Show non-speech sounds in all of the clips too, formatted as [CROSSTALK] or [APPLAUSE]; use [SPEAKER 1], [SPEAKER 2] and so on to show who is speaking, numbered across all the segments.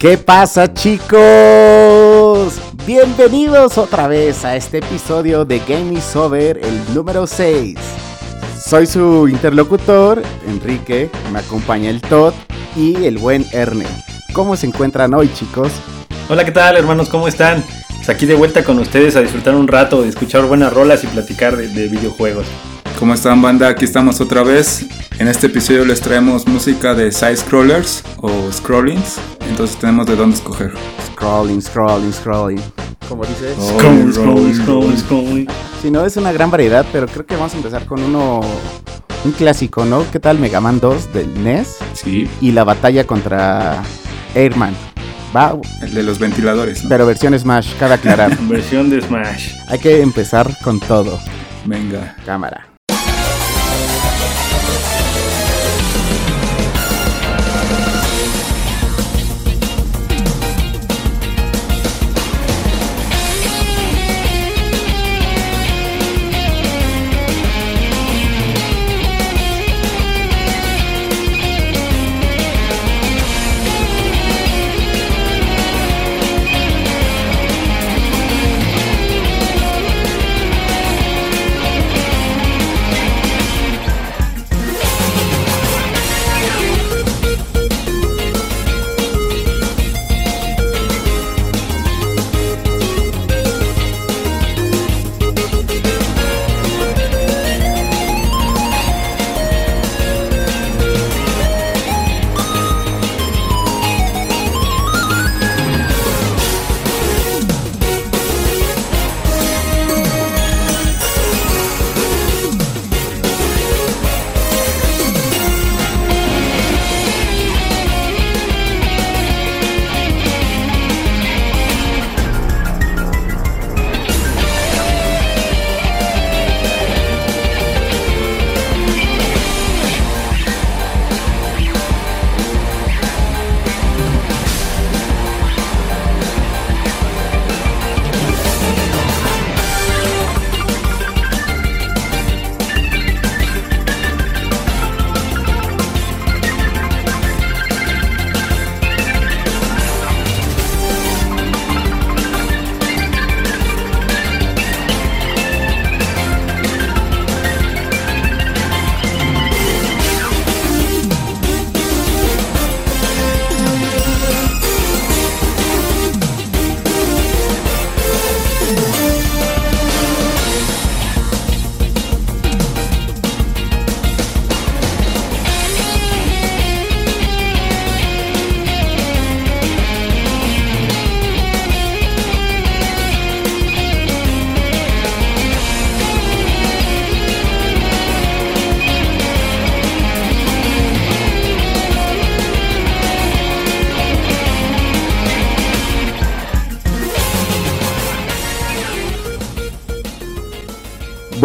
[SPEAKER 1] ¿Qué pasa chicos? Bienvenidos otra vez a este episodio de Game is Over, el número 6. Soy su interlocutor, Enrique, me acompaña el Todd y el buen Erne. ¿Cómo se encuentran hoy chicos?
[SPEAKER 2] Hola, ¿qué tal hermanos? ¿Cómo están? Pues aquí de vuelta con ustedes a disfrutar un rato, de escuchar buenas rolas y platicar de, de videojuegos.
[SPEAKER 3] ¿Cómo están banda? Aquí estamos otra vez. En este episodio les traemos música de side scrollers o scrollings. Entonces tenemos de dónde escoger.
[SPEAKER 1] Scrolling, scrolling, scrolling. Como dices.
[SPEAKER 3] Oh.
[SPEAKER 2] Scrolling, scrolling, scrolling, scrolling.
[SPEAKER 1] Si no, es una gran variedad, pero creo que vamos a empezar con uno, un clásico, ¿no? ¿Qué tal Mega Man 2 del NES?
[SPEAKER 3] Sí,
[SPEAKER 1] Y la batalla contra Airman. Va,
[SPEAKER 3] el de los ventiladores. ¿no?
[SPEAKER 1] pero versión Smash, cabe aclarar. [LAUGHS]
[SPEAKER 2] Versión de Smash.
[SPEAKER 1] Hay que empezar con todo.
[SPEAKER 3] Venga.
[SPEAKER 1] Cámara.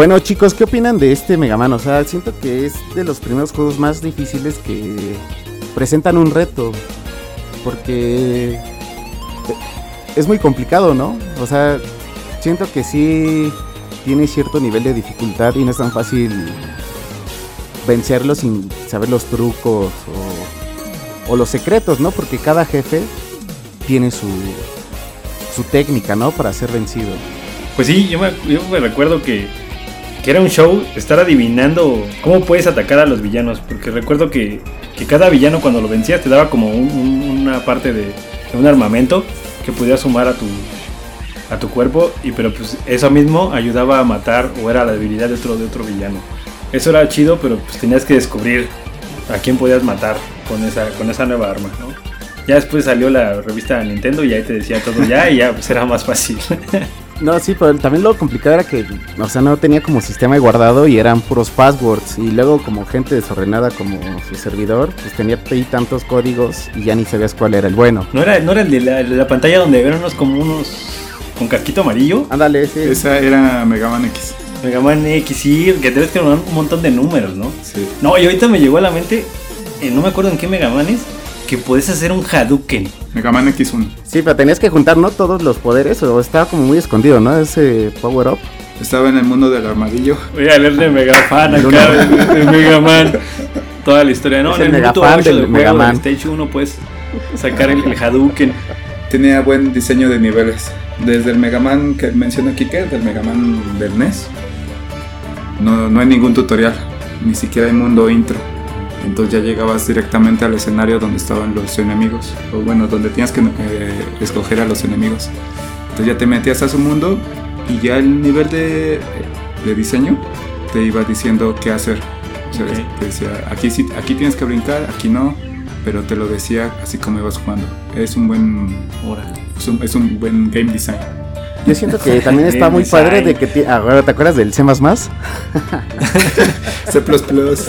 [SPEAKER 1] Bueno chicos, ¿qué opinan de este Mega Man? O sea, siento que es de los primeros juegos más difíciles que presentan un reto. Porque es muy complicado, ¿no? O sea, siento que sí tiene cierto nivel de dificultad y no es tan fácil vencerlo sin saber los trucos o, o los secretos, ¿no? Porque cada jefe tiene su, su técnica, ¿no? Para ser vencido.
[SPEAKER 2] Pues sí, yo me, yo me recuerdo que, que era un show estar adivinando cómo puedes atacar a los villanos. Porque recuerdo que, que cada villano cuando lo vencías te daba como un- un- una parte de, de un armamento que podías sumar a tu, a tu cuerpo. Y pero pues eso mismo ayudaba a matar o era la debilidad de otro, de otro villano. Eso era chido, pero pues tenías que descubrir a quién podías matar con esa, con esa nueva arma, ¿no? Ya después salió la revista Nintendo y ahí te decía todo ya y ya pues era más fácil. [LAUGHS]
[SPEAKER 1] No, sí, pero también lo complicado era que, o sea, no tenía como sistema de guardado y eran puros passwords. Y luego como gente desordenada como su servidor, pues tenía ahí tantos códigos y ya ni sabías cuál era el bueno.
[SPEAKER 2] ¿No era, no era el, de la, pantalla donde eran unos como unos con casquito amarillo?
[SPEAKER 1] Ándale, sí.
[SPEAKER 3] Esa era Mega Man X.
[SPEAKER 2] Mega Man X, sí, que debes tener un montón de números, ¿no?
[SPEAKER 3] Sí.
[SPEAKER 2] No, y ahorita me llegó a la mente, eh, no me acuerdo en qué Mega Man es, que puedes hacer un Hadouken.
[SPEAKER 3] Mega Man X1.
[SPEAKER 1] Sí, pero tenías que juntar, ¿no? Todos los poderes o estaba como muy escondido, ¿no? Ese power up.
[SPEAKER 3] Estaba en el mundo del armadillo.
[SPEAKER 2] Voy a leer de Mega Fan acá, de, de Mega Man. Toda la historia, ¿no?
[SPEAKER 1] Es
[SPEAKER 2] en
[SPEAKER 1] el
[SPEAKER 2] el
[SPEAKER 1] Mega Fan
[SPEAKER 2] 8
[SPEAKER 1] del
[SPEAKER 2] del
[SPEAKER 1] Mega
[SPEAKER 2] juego
[SPEAKER 1] Man.
[SPEAKER 2] del Stage 1 puedes sacar el, el Hadouken.
[SPEAKER 3] Tenía buen diseño de niveles. Desde el Mega Man que menciona aquí, que del Mega Man del NES, no, no hay ningún tutorial, ni siquiera hay mundo intro. Entonces ya llegabas directamente al escenario donde estaban los enemigos, o bueno, donde tenías que eh, escoger a los enemigos. Entonces ya te metías a su mundo y ya el nivel de, de diseño te iba diciendo qué hacer. O sea,
[SPEAKER 2] Ok.
[SPEAKER 3] te decía, aquí, sí, aquí tienes que brincar, aquí no, pero te lo decía así como ibas jugando. Es un buen, es un, es un buen game design.
[SPEAKER 1] Yo siento que también está muy padre de que... ti- Ah, bueno, ¿te acuerdas del C++? [LAUGHS]
[SPEAKER 3] C++, [LAUGHS]
[SPEAKER 1] Los-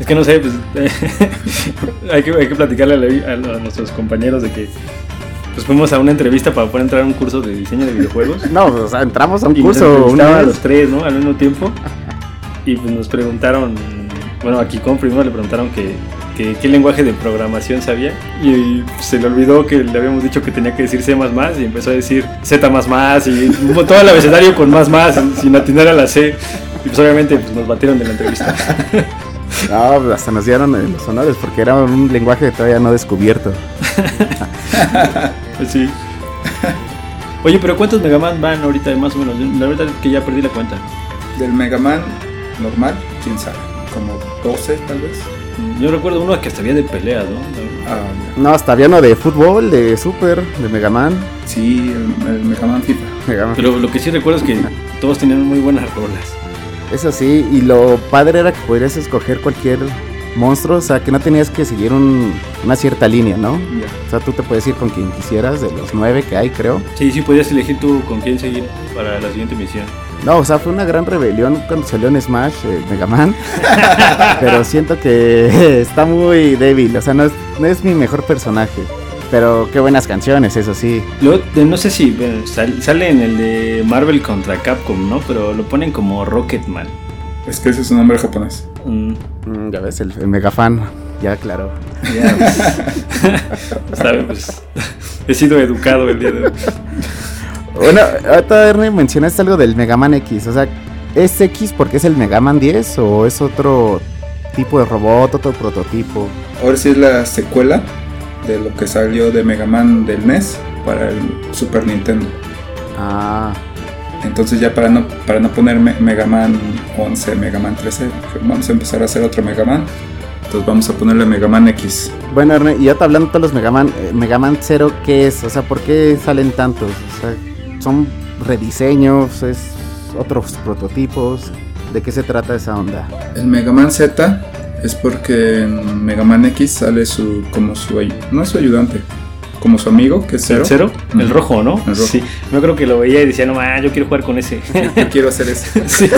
[SPEAKER 2] Es que no sé, pues [LAUGHS] hay, que, hay que platicarle a, nuestros compañeros de que pues fuimos a una entrevista para poder entrar a un curso de diseño de videojuegos.
[SPEAKER 1] No, o sea, entramos a un
[SPEAKER 2] y nos
[SPEAKER 1] curso una vez.
[SPEAKER 2] los tres, ¿no? Al mismo tiempo. Y pues nos preguntaron, bueno, aquí con primero le preguntaron que, que qué lenguaje de programación sabía. Y se le olvidó que le habíamos dicho que tenía que decir C y empezó a decir Z y todo el abecedario con más más, sin atinar a la C. Y pues obviamente pues, nos batieron de la entrevista. [LAUGHS]
[SPEAKER 1] No, pues, hasta nos dieron eh, los honores porque era un lenguaje todavía no descubierto.
[SPEAKER 2] Pues [LAUGHS] sí. Oye, pero ¿cuántos Mega Man van ahorita más o menos? La verdad es que ya perdí la cuenta.
[SPEAKER 3] Del Mega Man normal, quién sabe, como 12 tal vez.
[SPEAKER 2] Yo recuerdo uno que hasta había de peleas, ¿no?
[SPEAKER 3] Ah,
[SPEAKER 1] No, hasta había uno de fútbol, de Super, de Mega Man.
[SPEAKER 3] sí, el, el Mega Man FIFA.
[SPEAKER 1] Mega Man.
[SPEAKER 2] Pero lo que sí recuerdo es que todos tenían muy buenas rolas.
[SPEAKER 1] Eso sí, y lo padre era que podrías escoger cualquier monstruo, o sea, que no tenías que seguir un- una cierta línea, ¿no?
[SPEAKER 3] Ya.
[SPEAKER 1] O sea, tú te puedes ir con quien quisieras, de los nueve que hay, creo.
[SPEAKER 2] Sí, sí, podías elegir tú con quién seguir para la siguiente misión.
[SPEAKER 1] No, o sea, fue una gran rebelión cuando salió en Smash, eh, Mega Man. [LAUGHS] pero siento que [LAUGHS] está muy débil, o sea, no es, no es mi mejor personaje. Pero qué buenas canciones, eso sí.
[SPEAKER 2] Luego, de- no sé si bueno, sal- sale en el de Marvel contra Capcom, ¿no? Pero lo ponen como Rocketman.
[SPEAKER 3] Es que ese es un nombre japonés.
[SPEAKER 2] Mm,
[SPEAKER 1] Mm, ya ves, el, el Mega Fan, ya claro.
[SPEAKER 2] ya, [LAUGHS] pues, ¿sabes? Pues, he sido educado el día de hoy.
[SPEAKER 1] Bueno, [LAUGHS] ahorita Ernie mencionaste algo del Mega Man X, o sea, ¿es X porque es el Mega Man 10 o es otro tipo de robot, otro prototipo?
[SPEAKER 3] Ahora sí es la secuela de lo que salió de Mega Man del NES para el Super Nintendo.
[SPEAKER 1] Ah,
[SPEAKER 3] Entonces ya para no, para no poner Me- Mega Man 11, Mega Man 13, vamos a empezar a hacer otro Mega Man. Entonces vamos a ponerle Mega Man X.
[SPEAKER 1] bueno Ernie, y ya hablando de todos los Mega Man, eh, Mega Man 0, ¿qué es? O sea, ¿por qué salen tantos? O sea, ¿son rediseños? ¿Es otros prototipos? ¿De qué se trata esa onda?
[SPEAKER 3] El Mega Man Z es porque en Mega Man X sale su como su no es su ayudante, como su amigo que es Zero.
[SPEAKER 2] ¿El cero? El rojo, ¿no?
[SPEAKER 3] El rojo.
[SPEAKER 2] Sí. Yo creo que lo veía y decía, no, man, yo quiero jugar con ese. [LAUGHS]
[SPEAKER 3] Yo quiero hacer eso. [LAUGHS]
[SPEAKER 2] sí.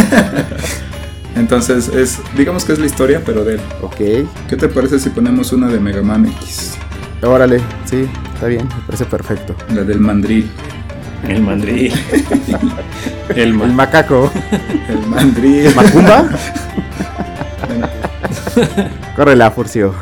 [SPEAKER 3] Entonces es digamos que es la historia, pero de él.
[SPEAKER 1] Ok,
[SPEAKER 3] ¿Qué te parece si ponemos una de Mega Man X?
[SPEAKER 1] órale, sí, está bien, me parece perfecto.
[SPEAKER 3] La del mandril.
[SPEAKER 2] El mandril. [LAUGHS] El
[SPEAKER 1] El
[SPEAKER 2] man.
[SPEAKER 1] macaco,
[SPEAKER 3] El mandril.
[SPEAKER 1] ¿Macumba? [LAUGHS] Corre la Furcio.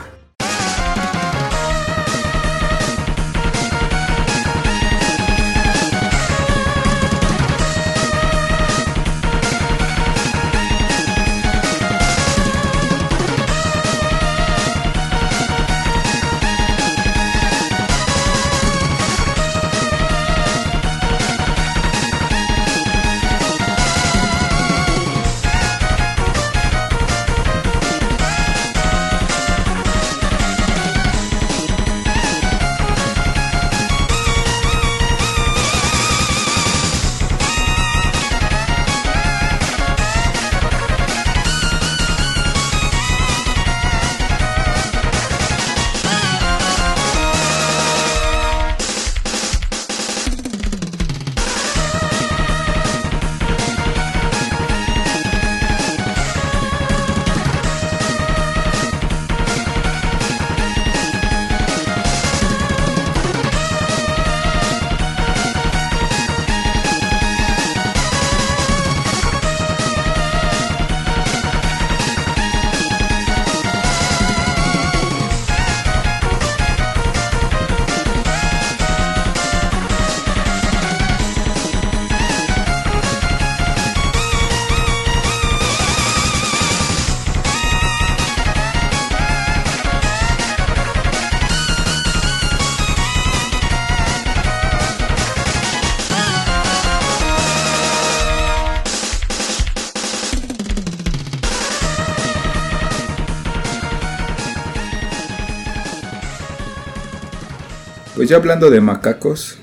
[SPEAKER 3] Pues ya hablando de macacos,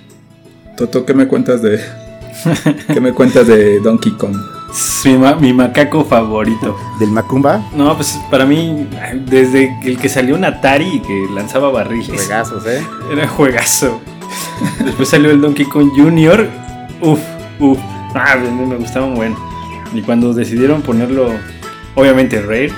[SPEAKER 3] Toto, ¿qué me cuentas de qué me cuentas de Donkey Kong?
[SPEAKER 2] Mi, ma- mi macaco favorito.
[SPEAKER 1] ¿Del Macumba?
[SPEAKER 2] No, pues para mí, desde el que salió un Atari y que lanzaba barriles.
[SPEAKER 1] Regazos, ¿eh?
[SPEAKER 2] Era juegazo. Después salió el Donkey Kong Jr. Uf, uf. Ah, me gustaba un buen. Y cuando decidieron ponerlo, obviamente Rare,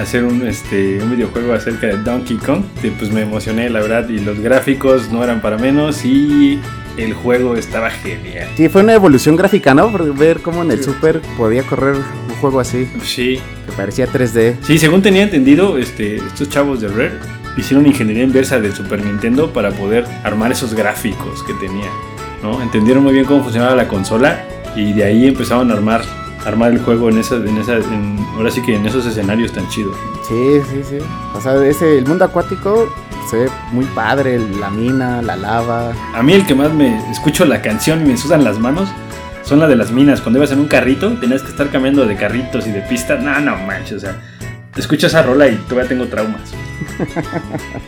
[SPEAKER 2] hacer un, este, un videojuego acerca de Donkey Kong, que, pues me emocioné, la verdad. Y los gráficos no eran para menos y el juego estaba genial.
[SPEAKER 1] Sí, fue una evolución gráfica, ¿no? Por ver cómo en el Super podía correr un juego así,
[SPEAKER 2] Sí,
[SPEAKER 1] que parecía 3D.
[SPEAKER 2] Sí, según tenía entendido, este, estos chavos de Rare hicieron ingeniería inversa del Super Nintendo para poder armar esos gráficos que tenía. ¿no? Entendieron muy bien cómo funcionaba la consola y de ahí empezaron a armar, armar el juego en esa, en esa, en- ahora sí que en esos escenarios tan chidos.
[SPEAKER 1] Sí, sí, sí. O sea, ese, el mundo acuático se ve muy padre, la mina, la lava.
[SPEAKER 2] A mí el que más me escucho la canción y me sudan las manos son la de las minas. Cuando ibas en un carrito, tenías que estar cambiando de carritos y de pistas. No, no manches, o sea, escucho esa rola y todavía tengo traumas. [LAUGHS]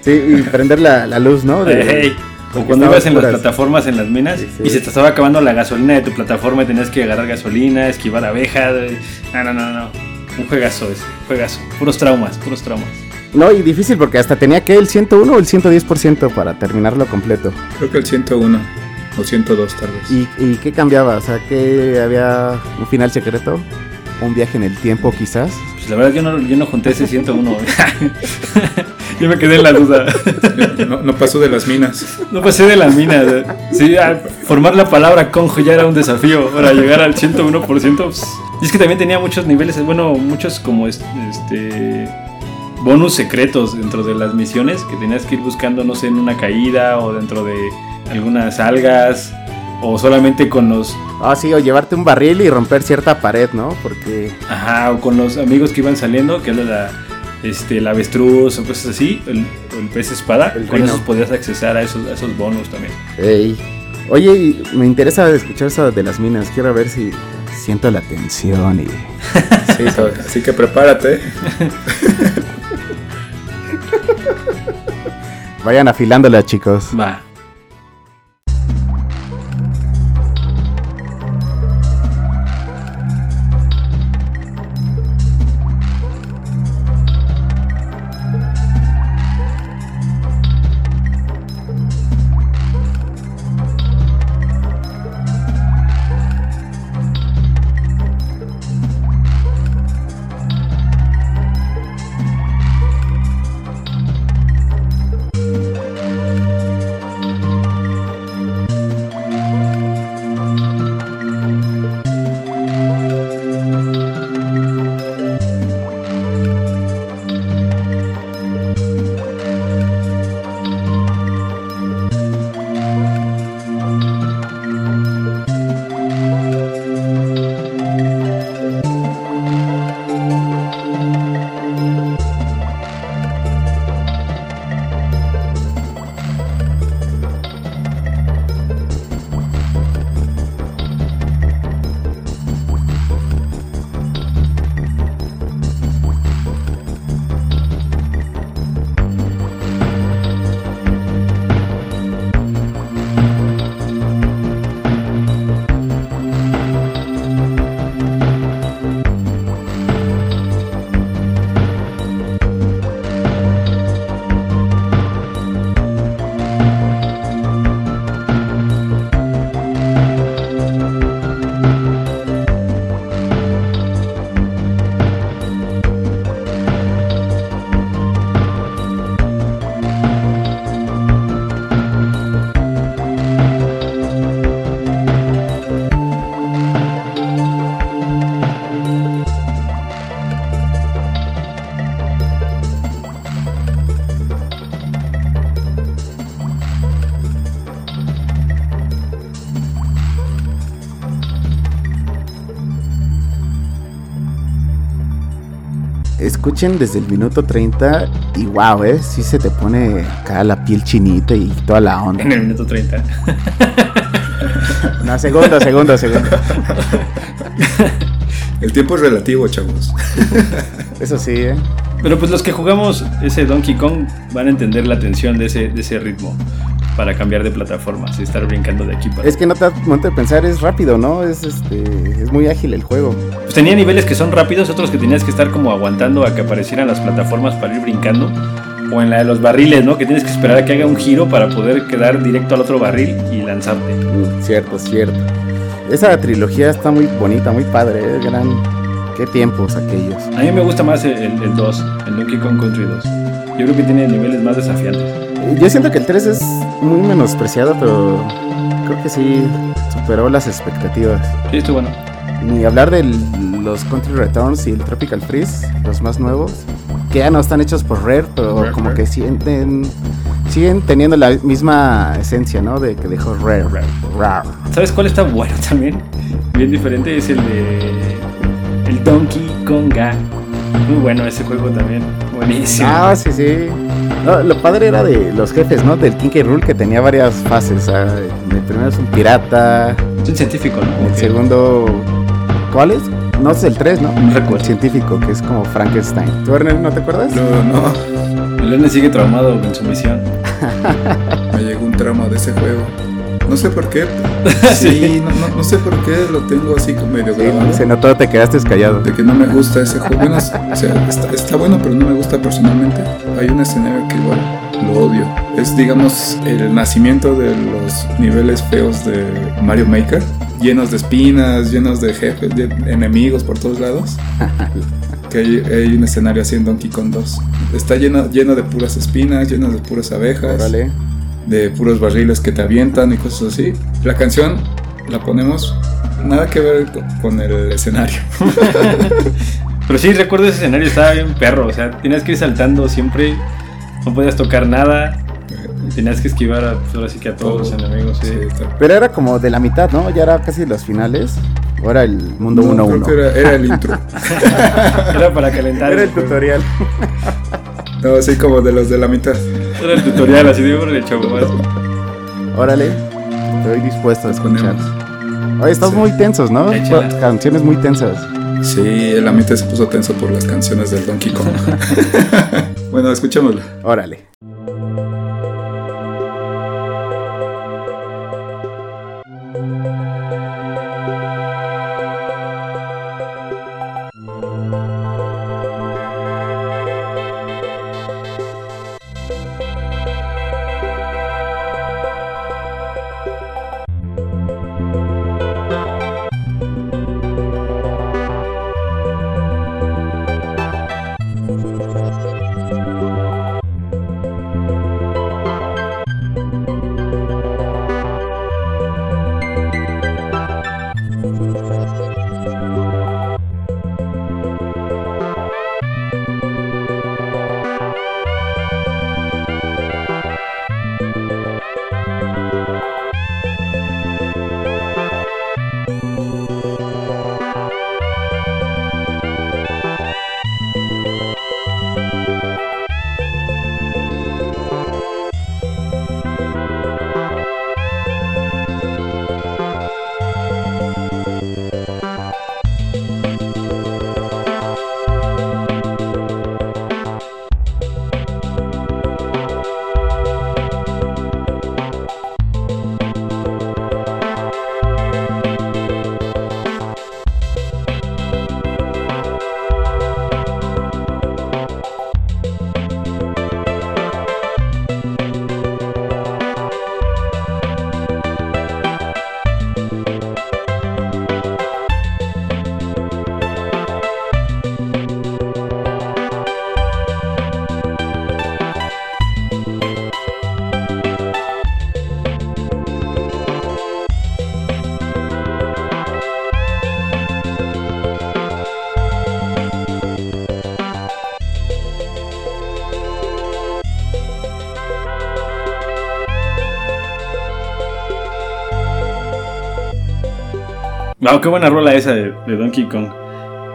[SPEAKER 1] Sí, y prender la, la luz, ¿no? De-
[SPEAKER 2] Ey, O cuando ibas en las plataformas en las minas
[SPEAKER 1] Sí, sí.
[SPEAKER 2] y se te estaba acabando la gasolina de tu plataforma y tenías que agarrar gasolina, esquivar abejas. No, no, no, no. Un juegazo ese, juegazo. Puros traumas, puros traumas.
[SPEAKER 1] No, y difícil porque hasta tenía que el 101 o el 110% para terminarlo completo.
[SPEAKER 3] Creo que el 101 o 102 tal vez.
[SPEAKER 1] ¿Y, y qué cambiaba? O sea, que había un final secreto, un viaje en el tiempo quizás.
[SPEAKER 2] Pues la verdad yo no, yo no junté ese 101. [LAUGHS] yo me quedé en la duda.
[SPEAKER 3] No, no pasó de las minas.
[SPEAKER 2] No pasé de las minas. Sí, formar la palabra conjo ya era un desafío para llegar al 101%. pues. Y es que también tenía muchos niveles, bueno, muchos como es- este bonus secretos dentro de las misiones que tenías que ir buscando, no sé, en una caída o dentro de algunas algas o solamente con los,
[SPEAKER 1] Ah, sí, o llevarte un barril y romper cierta pared, ¿no? Porque
[SPEAKER 2] ajá, o con los amigos que iban saliendo, que era la este, el avestruz o cosas así, el, o el pez espada,
[SPEAKER 1] El
[SPEAKER 2] con
[SPEAKER 1] rino.
[SPEAKER 2] esos podías accesar a esos, a esos bonus también.
[SPEAKER 1] Ey. Oye, me interesa escuchar eso de las minas. Quiero ver si siento la tensión y. [LAUGHS]
[SPEAKER 3] Sí, so- así que prepárate. [LAUGHS]
[SPEAKER 1] Vayan afilándola, chicos.
[SPEAKER 2] Va.
[SPEAKER 1] Escuchen desde el minuto 30 y wow, ¿eh? Sí se te pone acá la piel chinita y toda la onda.
[SPEAKER 2] En el minuto 30. [LAUGHS]
[SPEAKER 1] No, segundo, segundo, segundo. [LAUGHS]
[SPEAKER 3] El tiempo es relativo, chavos. [LAUGHS]
[SPEAKER 1] Eso sí, ¿eh?
[SPEAKER 2] Pero pues los que jugamos ese Donkey Kong van a entender la tensión de ese, de ese ritmo. Para cambiar de plataformas y estar brincando de aquí para
[SPEAKER 1] Es que no te das momento de pensar, es rápido, ¿no? Es este es muy ágil el juego.
[SPEAKER 2] Pues tenía niveles que son rápidos, otros que tenías que estar como aguantando a que aparecieran las plataformas para ir brincando. O en la de los barriles, ¿no? Que tienes que esperar a que haga un giro para poder quedar directo al otro barril y lanzarte.
[SPEAKER 1] Mm, Cierto, cierto. Esa trilogía está muy bonita, muy padre, ¿eh? gran qué tiempos aquellos.
[SPEAKER 2] A mí me gusta más el, el, el 2, el Donkey Kong Country 2. Yo creo que tiene niveles más desafiantes.
[SPEAKER 1] Yo siento que el 3 es muy menospreciado, pero creo que sí superó las expectativas.
[SPEAKER 2] Sí, estuvo bueno.
[SPEAKER 1] Ni hablar de los Country Returns y el Tropical Freeze, los más nuevos, que ya no están hechos por Rare, pero
[SPEAKER 3] Rare,
[SPEAKER 1] como
[SPEAKER 3] Rare.
[SPEAKER 1] que siguen, siguen teniendo la misma esencia, ¿no? De que dejó Rare.
[SPEAKER 2] Rare.
[SPEAKER 1] Rare.
[SPEAKER 2] ¿Sabes cuál está bueno también? Bien diferente, es el de. El Donkey Konga. Muy bueno ese juego también. Buenísimo.
[SPEAKER 1] Ah, sí, sí. No, lo padre era de los jefes, ¿no? Del Kinky Rule que tenía varias fases. el primero es un pirata,
[SPEAKER 2] Es un científico, ¿no?
[SPEAKER 1] el segundo... ¿Cuál es? No, es el 3, ¿no?
[SPEAKER 2] No recuerdo.
[SPEAKER 1] El científico, que es como Frankenstein. ¿Tú, Ernest, no te acuerdas?
[SPEAKER 3] No, no,
[SPEAKER 2] El Erne sigue traumado con su misión. [LAUGHS]
[SPEAKER 3] me llegó un trauma de ese juego. No sé por qué. [LAUGHS]
[SPEAKER 2] Sí.
[SPEAKER 3] Sí, no, no, no sé por qué lo tengo así como medio
[SPEAKER 1] Sí,
[SPEAKER 3] grabado.
[SPEAKER 1] se notó, te quedaste callado.
[SPEAKER 3] De que no me gusta ese juego. Bueno, o sea, está, está bueno, pero no me gusta personalmente. Hay un escenario que igual lo odio. Es, digamos, el nacimiento de los niveles feos de Mario Maker. Llenos de espinas, llenos de jefes, de enemigos por todos lados. [LAUGHS] Que hay, hay un escenario así en Donkey Kong 2. Está lleno, lleno de puras espinas, lleno de puras abejas
[SPEAKER 1] Órale.
[SPEAKER 3] De puros barriles que te avientan y cosas así. La canción la ponemos nada que ver con, el escenario. [LAUGHS]
[SPEAKER 2] Pero sí, recuerdo ese escenario, estaba bien perro. O sea, tenías que ir saltando siempre. No podías tocar nada. Tenías que esquivar a, pues, ahora sí que a todos los enemigos. Sí.
[SPEAKER 3] Sí,
[SPEAKER 1] Pero era como de la mitad, ¿no? Ya era casi los finales. Ahora el mundo
[SPEAKER 3] No,
[SPEAKER 1] 1-1.
[SPEAKER 3] creo que era, era el intro. [LAUGHS]
[SPEAKER 2] Era para calentar.
[SPEAKER 1] Era el tutorial. [LAUGHS]
[SPEAKER 3] No, así como de los de la mitad.
[SPEAKER 2] Era el tutorial, así de órale, chavo. vas".
[SPEAKER 1] Órale. Estoy dispuesto a escuchar. Oye,
[SPEAKER 3] Sí.
[SPEAKER 1] muy tensos, ¿no? Canciones muy tensas.
[SPEAKER 3] Sí, el ambiente se puso tenso por las canciones del Donkey Kong. [LAUGHS] [LAUGHS] bueno, escuchémoslo.
[SPEAKER 1] Órale.
[SPEAKER 2] Wow, qué buena rola esa de, de Donkey Kong.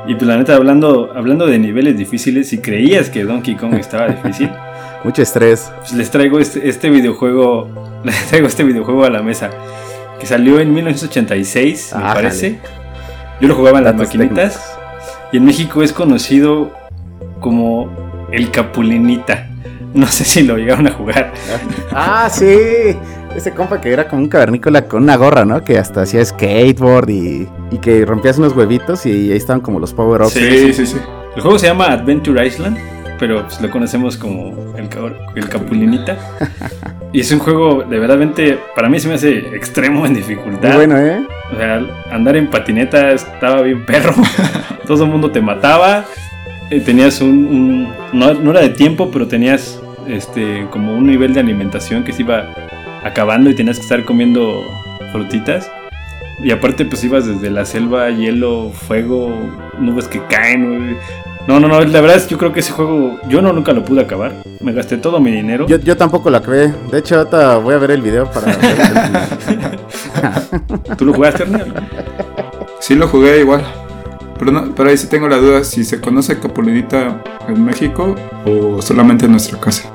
[SPEAKER 2] Y pues la neta, hablando, hablando de niveles difíciles, si creías que Donkey Kong estaba difícil, [LAUGHS]
[SPEAKER 1] Mucho estrés.
[SPEAKER 2] pues les traigo este, este videojuego, [LAUGHS] les traigo este videojuego a la mesa, que salió en 1986, me parece. Yo lo jugaba en las maquinitas. Y en México es conocido como el Capulinita. No sé si lo llegaron a jugar.
[SPEAKER 1] Ah, sí. Ese compa que era como un cavernícola con una gorra, ¿no? Que hasta hacía skateboard y, y que rompías unos huevitos y ahí estaban como los power-ups.
[SPEAKER 3] Sí, sí, sí.
[SPEAKER 2] El juego se llama Adventure Island, pero pues, lo conocemos como el, ca- el Capulinita. [LAUGHS] Y es un juego de verdaderamente, para mí se me hace extremo en dificultad.
[SPEAKER 1] Muy bueno, ¿eh?
[SPEAKER 2] O sea, andar en patineta estaba bien perro. [LAUGHS] Todo el mundo te mataba. Eh, tenías un... un- no, no era de tiempo, pero tenías este como un nivel de alimentación que se iba acabando y tenías que estar comiendo frutitas. Y aparte pues ibas desde la selva, hielo, fuego, nubes que caen. No, no, no, la verdad es que yo creo que ese juego yo no nunca lo pude acabar. Me gasté todo mi dinero.
[SPEAKER 1] Yo, yo tampoco lo acabé. De hecho, ahorita voy a ver el video para [LAUGHS]
[SPEAKER 2] ¿Tú lo jugaste, Hernán?
[SPEAKER 3] Sí lo jugué igual. Pero, no, pero ahí sí tengo la duda si se conoce Capulinita en México o solamente en nuestra casa.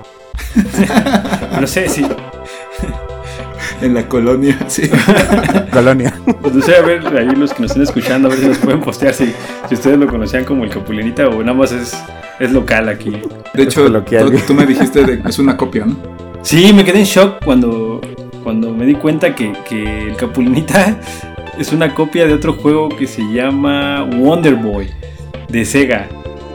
[SPEAKER 3] [LAUGHS]
[SPEAKER 2] No sé si...
[SPEAKER 3] En la colonia, [LAUGHS] sí.
[SPEAKER 1] Colonia.
[SPEAKER 2] Pues no sé, a ver, ahí los que nos estén escuchando, a ver si nos pueden postear si, si ustedes lo conocían como el Capulinita o nada más es, es local aquí.
[SPEAKER 3] De hecho, tú, tú me dijiste de que es una copia, ¿no?
[SPEAKER 2] Sí, me quedé en shock cuando, cuando me di cuenta que, que el Capulinita es una copia de otro juego que se llama Wonder Boy de Sega.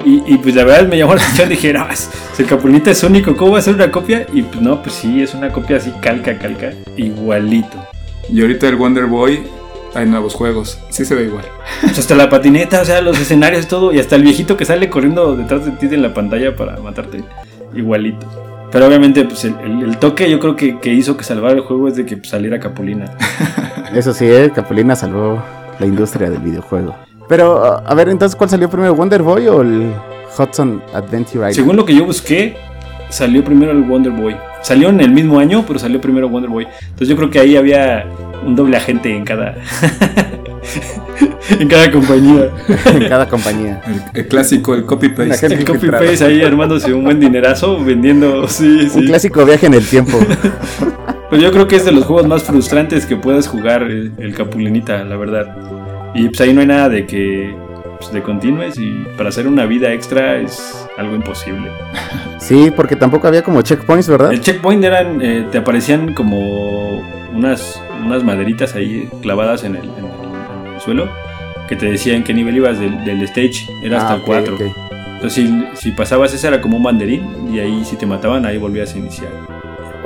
[SPEAKER 2] Y, y, pues la verdad me llamó la atención, dije, no, es- el Capulinita es único, ¿cómo va a ser una copia? Y pues no, pues sí, es una copia así, calca, calca, igualito.
[SPEAKER 3] Y ahorita el Wonder Boy hay nuevos juegos. Sí se ve igual.
[SPEAKER 2] Pues hasta la patineta, o sea, los escenarios, todo, y hasta el viejito que sale corriendo detrás de ti en la pantalla para matarte, igualito. Pero obviamente, pues el, el- el toque yo creo que, que hizo que salvar el juego es de que pues, saliera Capulina. [LAUGHS]
[SPEAKER 1] Eso sí, ¿eh? Capulina salvó la industria del videojuego. Pero, a a ver, entonces, ¿cuál salió primero? ¿Wonder Boy o el Hudson Adventure Island?
[SPEAKER 2] Según lo que yo busqué, salió primero el Wonder Boy. Salió en el mismo año, pero salió primero Wonder Boy. Entonces yo creo que ahí había un doble agente en cada. [LAUGHS] en cada compañía. [LAUGHS]
[SPEAKER 1] en cada compañía.
[SPEAKER 3] El, el clásico, el copy-paste.
[SPEAKER 2] El copy
[SPEAKER 1] infiltrada.
[SPEAKER 2] paste ahí armándose un buen dinerazo vendiendo. Sí, sí.
[SPEAKER 1] Un clásico viaje en el tiempo. [LAUGHS]
[SPEAKER 2] Pues yo creo que es de los juegos más frustrantes que puedes jugar el, el Capulinita, la verdad. Y pues ahí no hay nada de que pues, continúes y para hacer una vida extra es algo imposible.
[SPEAKER 1] Sí, porque tampoco había como checkpoints, ¿verdad?
[SPEAKER 2] El checkpoint eran, eh, te aparecían como unas, unas maderitas ahí clavadas en el, en el- en el suelo que te decían qué nivel ibas del, del stage, era hasta
[SPEAKER 1] Ah,
[SPEAKER 2] el
[SPEAKER 1] ok,
[SPEAKER 2] 4.
[SPEAKER 1] ok.
[SPEAKER 2] Entonces si, si pasabas ese era como un banderín y ahí si te mataban ahí volvías a iniciar.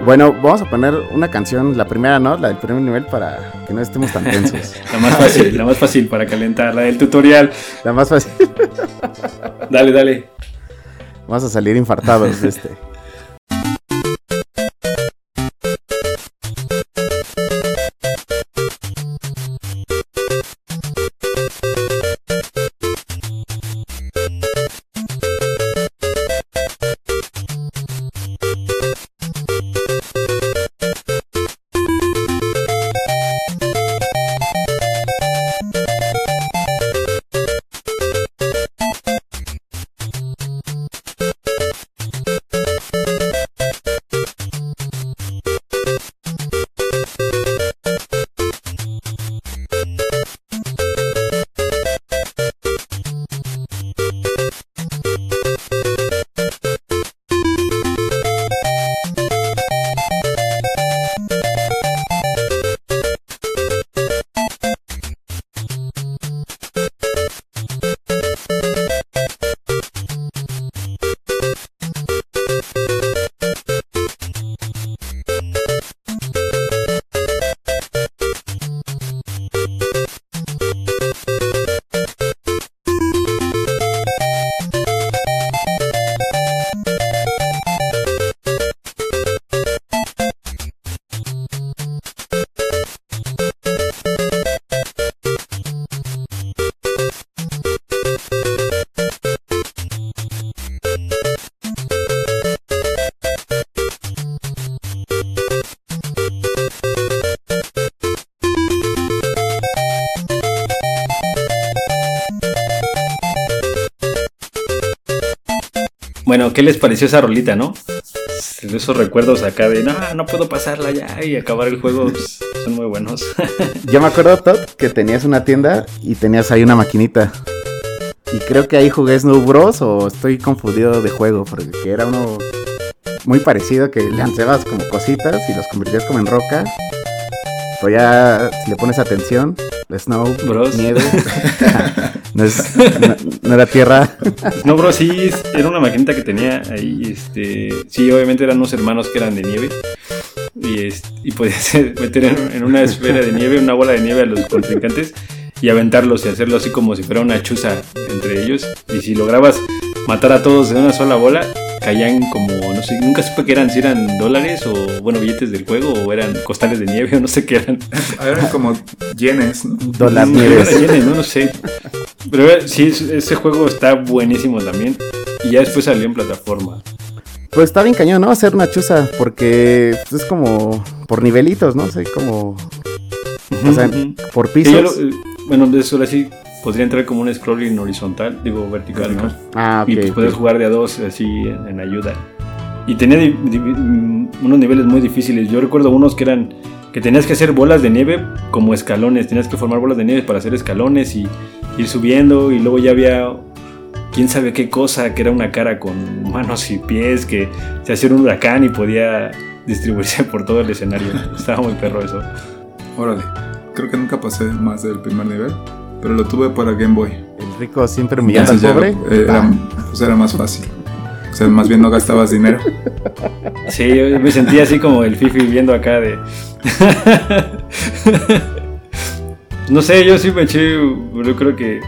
[SPEAKER 1] Bueno, vamos a poner una canción, la primera, ¿no? La del primer nivel para que no estemos tan tensos. [LAUGHS]
[SPEAKER 2] La más fácil, la más fácil para calentar, la del tutorial.
[SPEAKER 1] La más fácil.
[SPEAKER 2] Dale, dale.
[SPEAKER 1] Vamos a salir infartados de este. [LAUGHS]
[SPEAKER 2] ¿qué les pareció esa rolita, no? Esos recuerdos acá de, no, no puedo pasarla ya y acabar el juego pues, son muy buenos. [LAUGHS]
[SPEAKER 1] Yo me acuerdo, Todd, que tenías una tienda y tenías ahí una maquinita. Y creo que ahí jugué Snow Bros. o estoy confundido de juego, porque era uno muy parecido que lanzabas como cositas y los convertías como en roca. Pues ya, si le pones atención, Snow,
[SPEAKER 2] Bros.
[SPEAKER 1] nieve. [LAUGHS] [LAUGHS] no, es, no, no era tierra. [LAUGHS]
[SPEAKER 2] No, bro, sí, era una maquinita que tenía ahí, este... Sí, obviamente eran unos hermanos que eran de nieve. Y, es- y podías meter en, en una esfera de nieve, una bola de nieve a los contrincantes y aventarlos y hacerlo así como si fuera una chuza entre ellos. Y si lograbas matar a todos en una sola bola, caían como, no sé, nunca supe qué eran, si eran dólares o, bueno, billetes del juego o eran costales de nieve o no sé qué eran.
[SPEAKER 3] Eran como yenes, ¿no?
[SPEAKER 1] Dólar nieves.
[SPEAKER 2] era yenes, no, no sé. Pero eh, sí, es- ese juego está buenísimo también. Y ya después salió en plataforma.
[SPEAKER 1] Pues está bien cañón, ¿no? Hacer una chuza, porque pues, es como por nivelitos, ¿no? sé, como O sea, por
[SPEAKER 2] Sí, yo
[SPEAKER 1] pisos.
[SPEAKER 2] lo- eh, bueno, eso así podría entrar como un scrolling horizontal, digo vertical, ¿no?
[SPEAKER 1] Ah,
[SPEAKER 2] Y
[SPEAKER 1] ok.
[SPEAKER 2] pues puedes jugar de a dos así en, en ayuda. Y tenía di- di- mm, unos niveles muy difíciles. Yo recuerdo unos que eran que tenías que hacer bolas de nieve como escalones. Tenías que formar bolas de nieve para hacer escalones y ir subiendo. Y luego ya había quién sabe qué cosa, que era una cara con manos y pies, que se hacía un huracán y podía distribuirse [LAUGHS] por todo el escenario. Estaba muy perro eso.
[SPEAKER 3] Órale. Creo que nunca pasé más del primer nivel, pero lo tuve para Game Boy.
[SPEAKER 1] El rico siempre humillando al
[SPEAKER 3] ya,
[SPEAKER 1] pobre.
[SPEAKER 3] eh, era, pues era más fácil. O sea, más bien no gastabas dinero.
[SPEAKER 2] Sí, yo me sentía así como el Fifi viendo acá de. [LAUGHS] no sé, yo sí me eché. Yo creo que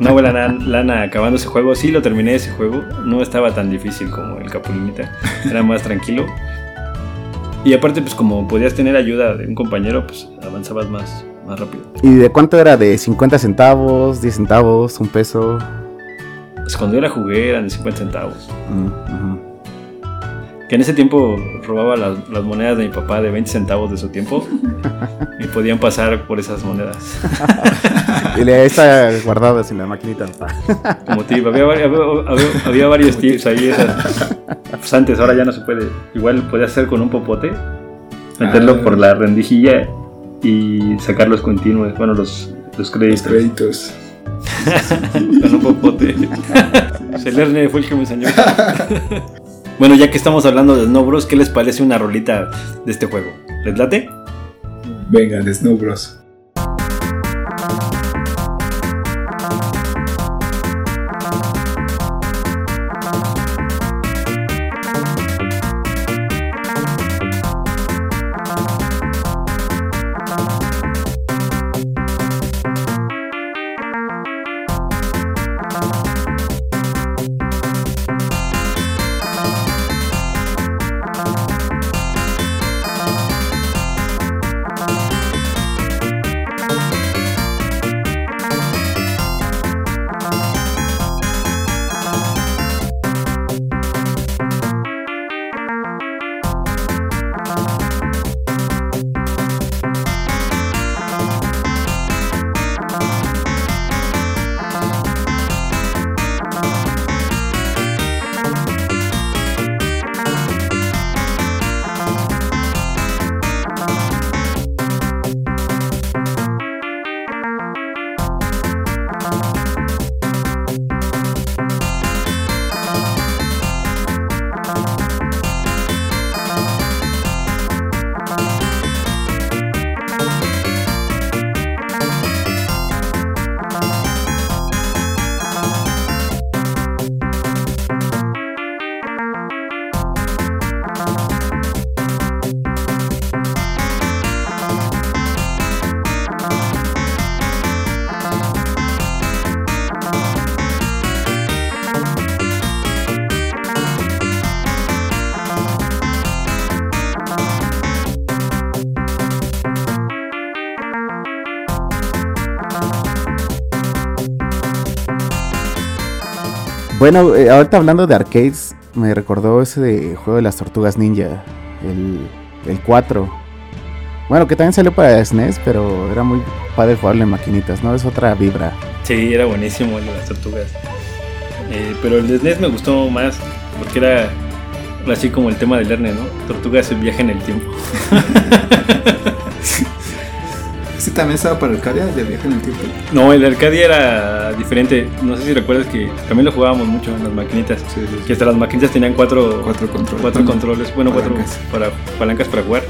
[SPEAKER 2] una buena lan- lana acabando ese juego. Sí, lo terminé ese juego. No estaba tan difícil como el Capulinita. Era más tranquilo. Y aparte, pues como podías tener ayuda de un compañero, pues avanzabas más, más rápido.
[SPEAKER 1] ¿Y de cuánto era? ¿De 50 centavos, 10 centavos, un peso?
[SPEAKER 2] Pues cuando yo la jugué eran de 50 centavos.
[SPEAKER 1] Mm.
[SPEAKER 2] Que en ese tiempo robaba las, las monedas de mi papá de 20 centavos de su tiempo. [LAUGHS] y podían pasar por esas monedas. [LAUGHS]
[SPEAKER 1] Y le está guardado en la maquinita.
[SPEAKER 2] Como tip, había, había, había- había varios tips ahí. Esas, pues antes, ahora ya no se puede. Igual podías hacer con un popote, meterlo
[SPEAKER 3] Ah.
[SPEAKER 2] por la rendijilla y sacar los continuos, bueno, los, los
[SPEAKER 3] Los
[SPEAKER 2] créditos
[SPEAKER 3] créditos. [LAUGHS]
[SPEAKER 2] con un popote. Celerne fue el que me enseñó. Bueno, ya que estamos hablando de Snow Bros, ¿qué les parece una rolita de este juego? ¿Les?
[SPEAKER 3] Venga, de.
[SPEAKER 1] Bueno, eh, ahorita hablando de arcades, me recordó ese de juego de las tortugas ninja, el, el 4. Bueno, que también salió para SNES, pero era muy padre jugarlo en maquinitas, ¿no? Es otra vibra.
[SPEAKER 2] Sí, era buenísimo el de las tortugas. Eh, pero el de SNES me gustó más porque era así como el tema del Erne, ¿no? Tortugas en viaje en el tiempo. [LAUGHS]
[SPEAKER 3] Ese también estaba para Arcadia de viaje en el tiempo?
[SPEAKER 2] No, el de Arcadia era diferente. No sé si recuerdas que también lo jugábamos mucho en las maquinitas.
[SPEAKER 3] Sí, sí, sí.
[SPEAKER 2] Que hasta las maquinitas tenían cuatro,
[SPEAKER 3] Cuatro controles.
[SPEAKER 2] cuatro
[SPEAKER 3] Bueno,
[SPEAKER 2] controles, bueno, cuatro
[SPEAKER 3] palancas.
[SPEAKER 2] para, palancas para jugar.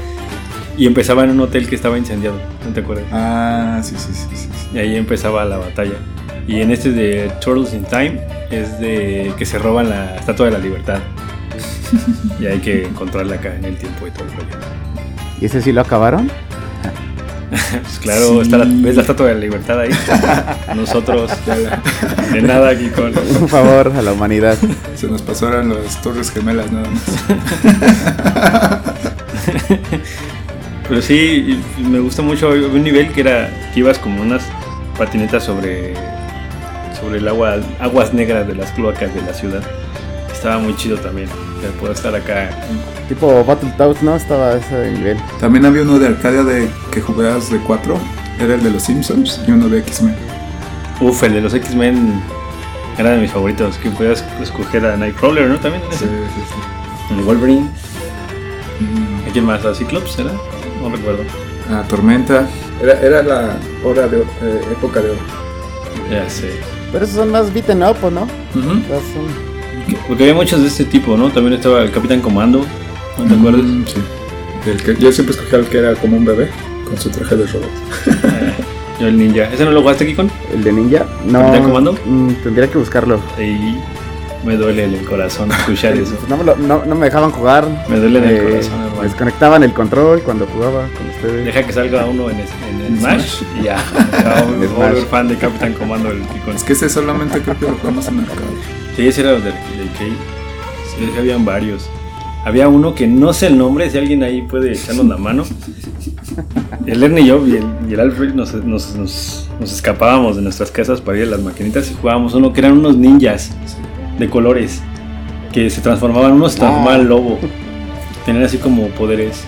[SPEAKER 2] Y empezaba en un hotel que estaba incendiado, ¿no te acuerdas?
[SPEAKER 3] Ah, sí, sí, sí, sí. sí.
[SPEAKER 2] Y ahí empezaba la batalla. Y en este de Turtles in Time es de que se roban la Estatua de la Libertad. [LAUGHS] y hay que encontrarla acá en el tiempo y todo el rollo.
[SPEAKER 1] ¿Y ese sí lo acabaron?
[SPEAKER 2] Pues claro,
[SPEAKER 3] Sí.
[SPEAKER 2] está la, ves la Estatua de la Libertad ahí. [LAUGHS] Nosotros de nada aquí con... [LAUGHS]
[SPEAKER 1] Un favor a la humanidad.
[SPEAKER 3] Se nos pasaron las torres gemelas nada más. [LAUGHS]
[SPEAKER 2] Pero sí, me gusta mucho había un nivel que era que ibas como unas patinetas sobre sobre el agua aguas negras de las cloacas de la ciudad. Estaba muy chido también. O sea, poder estar acá.
[SPEAKER 1] Tipo Battletoads, ¿no? Estaba a ese nivel.
[SPEAKER 3] También había uno de Arcadia de que jugabas de cuatro. Era el de los Simpsons y uno de X-Men.
[SPEAKER 2] Uf, el de los X-Men era de mis favoritos. Que podías escoger a Nightcrawler, ¿no? También en
[SPEAKER 3] Sí,
[SPEAKER 2] ese.
[SPEAKER 3] sí, sí.
[SPEAKER 2] El Wolverine.
[SPEAKER 3] Mm,
[SPEAKER 2] ¿A quién más? ¿A Cyclops era? No recuerdo.
[SPEAKER 3] La tormenta. Era, era la hora de eh, época de oro.
[SPEAKER 2] Ya sé.
[SPEAKER 1] Pero esos son más beaten up, ¿o ¿no?
[SPEAKER 3] Ujú.
[SPEAKER 1] O sea, son-
[SPEAKER 2] Porque había muchos de este tipo, ¿no? También estaba el Capitán Comando. ¿No te acuerdas?
[SPEAKER 3] Mm, sí. El que, yo siempre escogía el que era como un bebé con su traje de robot.
[SPEAKER 2] Eh, [LAUGHS] Yo el ninja. ¿Ese no lo jugaste aquí con?
[SPEAKER 1] ¿El de Ninja? No.
[SPEAKER 2] ¿Capitán Comando?
[SPEAKER 1] mm, tendría que buscarlo.
[SPEAKER 2] Y me duele en el corazón escuchar [LAUGHS] eso.
[SPEAKER 1] No me, lo- no, no me dejaban jugar.
[SPEAKER 2] Me duele en el
[SPEAKER 1] Eh,
[SPEAKER 2] corazón, hermano.
[SPEAKER 1] Desconectaban el control cuando jugaba con ustedes.
[SPEAKER 2] Deja que salga uno en, es- en el Smash y ya. [LAUGHS] Ya, un-
[SPEAKER 1] En
[SPEAKER 2] un
[SPEAKER 1] Smash.
[SPEAKER 2] fan de Capitán Comando el Kikon.
[SPEAKER 3] Es que ese solamente creo que lo jugamos en arcade.
[SPEAKER 2] Sí, ese era el del Key. Sí, habían varios. Había uno que no sé el nombre, si alguien ahí puede echarnos la mano. El Ernie y yo y el, y el Alfred nos, nos- nos- nos escapábamos de nuestras casas para ir a las maquinitas y jugábamos uno que eran unos ninjas de colores que se transformaban, uno se transformaba
[SPEAKER 1] Ah.
[SPEAKER 2] en lobo. Tenían así como poderes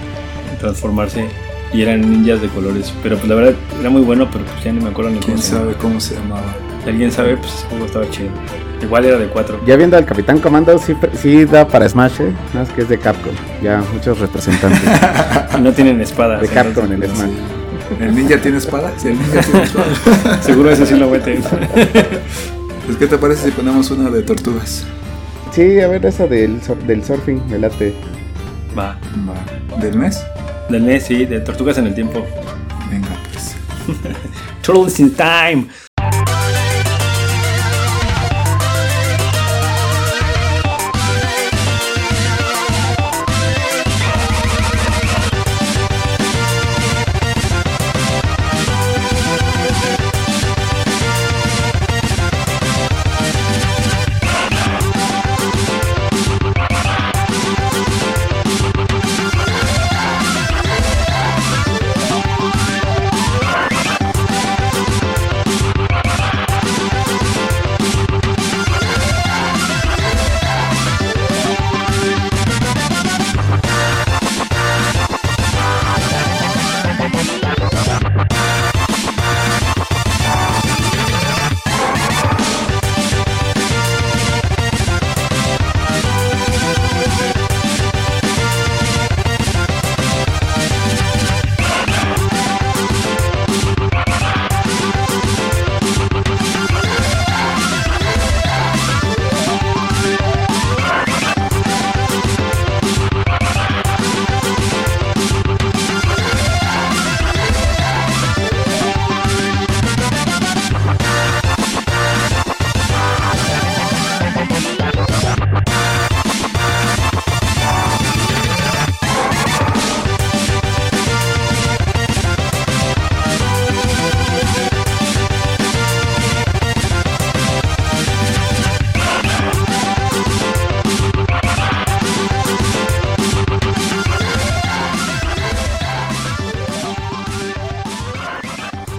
[SPEAKER 2] de transformarse y eran ninjas de colores. Pero pues la verdad era muy bueno, pero pues ya ni me acuerdo ni cómo
[SPEAKER 3] ¿Quién
[SPEAKER 2] se llama.
[SPEAKER 3] sabe cómo se llamaba?
[SPEAKER 2] Si alguien sabe, pues ese juego estaba chido. Igual era de cuatro.
[SPEAKER 1] Ya viendo al Capitán Comando, sí, sí da para Smash, ¿eh? Nada más que es de Capcom. Ya muchos representantes [LAUGHS]
[SPEAKER 2] no tienen espadas.
[SPEAKER 1] de Capcom en el Smash.
[SPEAKER 3] ¿El ninja tiene espada? Sí, el ninja tiene espada. [LAUGHS]
[SPEAKER 2] Seguro ese sí lo meten.
[SPEAKER 3] Pues, ¿qué te parece si ponemos una de tortugas?
[SPEAKER 1] Sí, a ver esa del, del surfing, me late.
[SPEAKER 2] Va.
[SPEAKER 3] Va. ¿Del mes?
[SPEAKER 2] Del NES, sí, de Tortugas en el Tiempo.
[SPEAKER 3] Venga, pues. [LAUGHS]
[SPEAKER 2] Turtles in Time.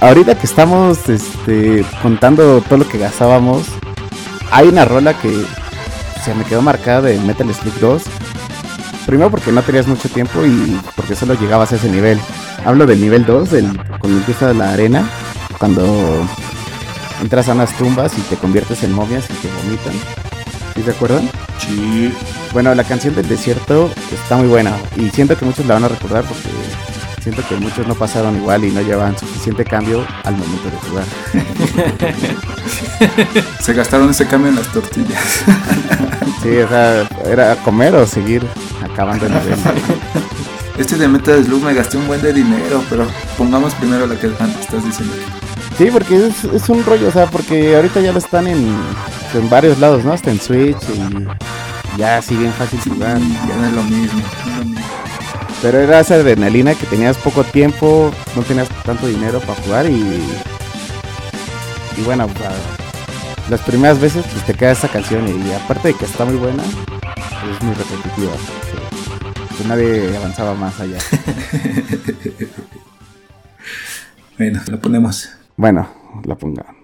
[SPEAKER 1] Ahorita que estamos este, contando todo lo que gastábamos, hay una rola que se me quedó marcada de Metal Slug 2. Primero porque no tenías mucho tiempo y porque solo llegabas a ese nivel. Hablo del nivel 2, del, cuando empieza la arena, cuando entras a unas tumbas y te conviertes en momias y te vomitan. ¿Sí se acuerdan?
[SPEAKER 3] Sí.
[SPEAKER 1] Bueno, la canción del desierto está muy buena y siento que muchos la van a recordar porque siento que muchos no pasaron igual y no llevaban suficiente cambio al momento de jugar. [LAUGHS]
[SPEAKER 3] Se gastaron ese cambio en las tortillas. [LAUGHS]
[SPEAKER 1] Sí, o sea, era comer o seguir acabando el nivel.
[SPEAKER 3] Este de Metal Slug me gasté un buen de dinero, pero pongamos primero lo que estás diciendo.
[SPEAKER 1] Sí, porque es, es un rollo, o sea, porque ahorita ya lo están en, en varios lados, ¿no? Hasta en Switch y ya así bien fácil jugar.
[SPEAKER 3] Ya no es lo mismo. no es lo mismo.
[SPEAKER 1] Pero era esa adrenalina que tenías poco tiempo, no tenías tanto dinero para jugar y. Y bueno, las primeras veces pues, te queda esa canción y, aparte de que está muy buena, es muy repetitiva. pues, nadie avanzaba más allá. [LAUGHS]
[SPEAKER 3] Bueno, lo ponemos.
[SPEAKER 1] Bueno, la ponga.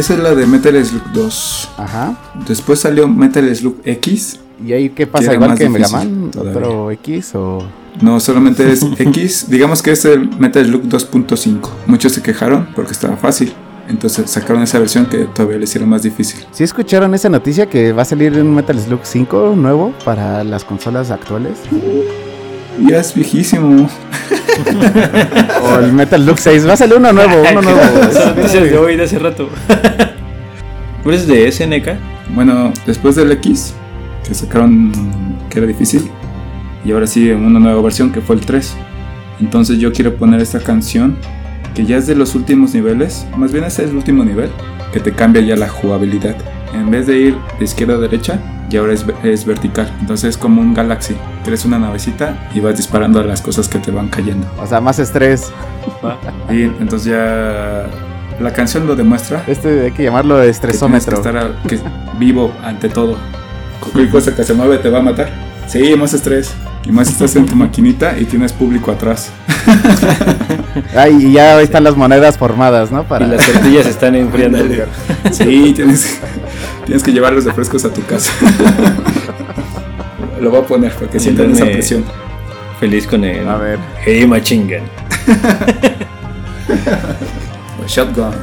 [SPEAKER 3] Esa es la de Metal Slug 2.
[SPEAKER 1] Ajá.
[SPEAKER 3] Después salió Metal Slug X.
[SPEAKER 1] ¿Y ahí qué pasa?
[SPEAKER 3] era
[SPEAKER 1] ¿Igual que Mega Man? ¿Otro X o...?
[SPEAKER 3] No, solamente es [LAUGHS] X. Digamos que es el Metal Slug 2.5. Muchos se quejaron porque estaba fácil. Entonces sacaron esa versión que todavía le hicieron más difícil.
[SPEAKER 1] ¿Sí escucharon esa noticia que va a salir un Metal Slug 5 nuevo para las consolas actuales?
[SPEAKER 3] Ya es viejísimo. [LAUGHS]
[SPEAKER 1] O el Metal Slug 6. Va a salir uno nuevo, uno [LAUGHS] nuevo.
[SPEAKER 2] Es de hoy, de hace rato. [LAUGHS] ¿Tú eres de SNK?
[SPEAKER 3] Bueno, después del X, que sacaron que era difícil, y ahora sí una nueva versión que fue el 3. Entonces yo quiero poner esta canción, que ya es de los últimos niveles, más bien ese es el último nivel, que te cambia ya la jugabilidad. En vez de ir de izquierda a derecha, y ahora es, es vertical. Entonces es como un Galaxy, eres una navecita y vas disparando a las cosas que te van cayendo.
[SPEAKER 1] O sea, más estrés.
[SPEAKER 3] Y entonces ya la canción lo demuestra.
[SPEAKER 1] Este hay que llamarlo
[SPEAKER 3] que tienes que
[SPEAKER 1] estresómetro.
[SPEAKER 3] estar a- que- vivo ante todo. Cualquier cosa que se mueve te va a matar. Sí, más estrés. Y más estás en tu maquinita y tienes público atrás. [LAUGHS]
[SPEAKER 1] Ay, y ya están las monedas formadas, ¿no?
[SPEAKER 2] Para... Y las tortillas están enfriando. [LAUGHS]
[SPEAKER 3] sí, tienes, tienes que llevar los refrescos a tu casa. [LAUGHS] Lo voy a poner para que sientan esa presión.
[SPEAKER 2] Feliz con el.
[SPEAKER 1] A ver.
[SPEAKER 2] Hey, Machingan. [LAUGHS]
[SPEAKER 3] Shotgun. [LAUGHS]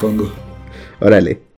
[SPEAKER 3] Pongo.
[SPEAKER 1] Órale.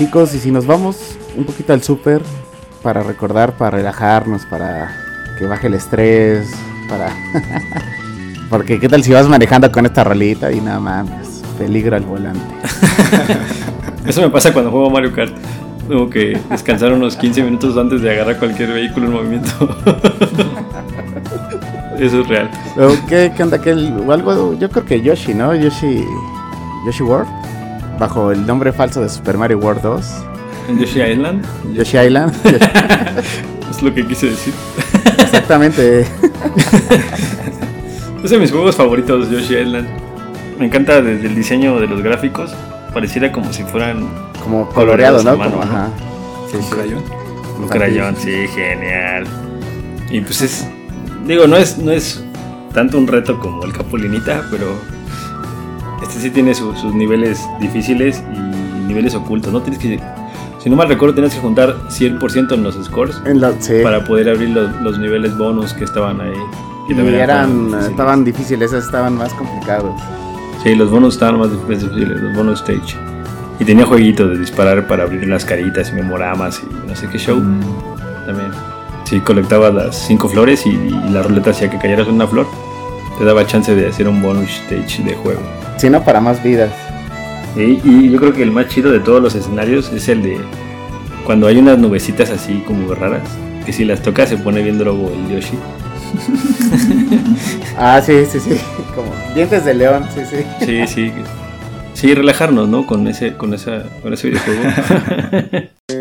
[SPEAKER 1] Chicos, y si nos vamos un poquito al súper para recordar, para relajarnos, para que baje el estrés, para... [LAUGHS] Porque qué tal si vas manejando con esta rolita y nada más, peligro al volante. [LAUGHS]
[SPEAKER 2] Eso me pasa cuando juego Mario Kart. Tengo que descansar unos 15 minutos antes de agarrar cualquier vehículo en movimiento. [LAUGHS] Eso es real.
[SPEAKER 1] ¿Qué, qué onda? algo, yo creo que Yoshi, ¿no? Yoshi, Yoshi World bajo el nombre falso de Super Mario World 2.
[SPEAKER 2] Yoshi Island.
[SPEAKER 1] Yoshi Island. [LAUGHS]
[SPEAKER 2] es lo que quise decir.
[SPEAKER 1] Exactamente. [LAUGHS]
[SPEAKER 2] es de mis juegos favoritos, Yoshi Island. Me encanta desde el diseño de los gráficos. Pareciera como si fueran.
[SPEAKER 1] Como coloreado, ¿no? Como, Ajá.
[SPEAKER 3] Sí, un crayón.
[SPEAKER 2] Un crayón, sí, genial. Y pues es. Digo, no es, no es tanto un reto como el Capulinita, pero este sí tiene sus niveles difíciles y niveles ocultos, ¿no? Tienes que, si no mal recuerdo, tienes que juntar 100% en los scores para poder abrir los, niveles bonus que estaban ahí.
[SPEAKER 1] Y, eran, estaban difíciles, esos estaban más complicados.
[SPEAKER 2] Sí, los bonus estaban más difíciles, los bonus stage. Y tenía jueguitos de disparar para abrir las caritas y memoramas y no sé qué show. Mm. También. Si colectabas las 5 flores y, y, la ruleta hacía que cayeras una flor, te daba chance de hacer un bonus stage de juego
[SPEAKER 1] sino para más vidas.
[SPEAKER 2] y yo creo que el más chido de todos los escenarios es el de cuando hay unas nubecitas así como raras, que si las tocas se pone bien drogo el Yoshi. [LAUGHS]
[SPEAKER 1] ah, sí, sí, sí, como dientes de león, sí, sí.
[SPEAKER 2] Sí, sí. Sí, relajarnos, ¿no? Con ese, con esa, con ese videojuego. [LAUGHS]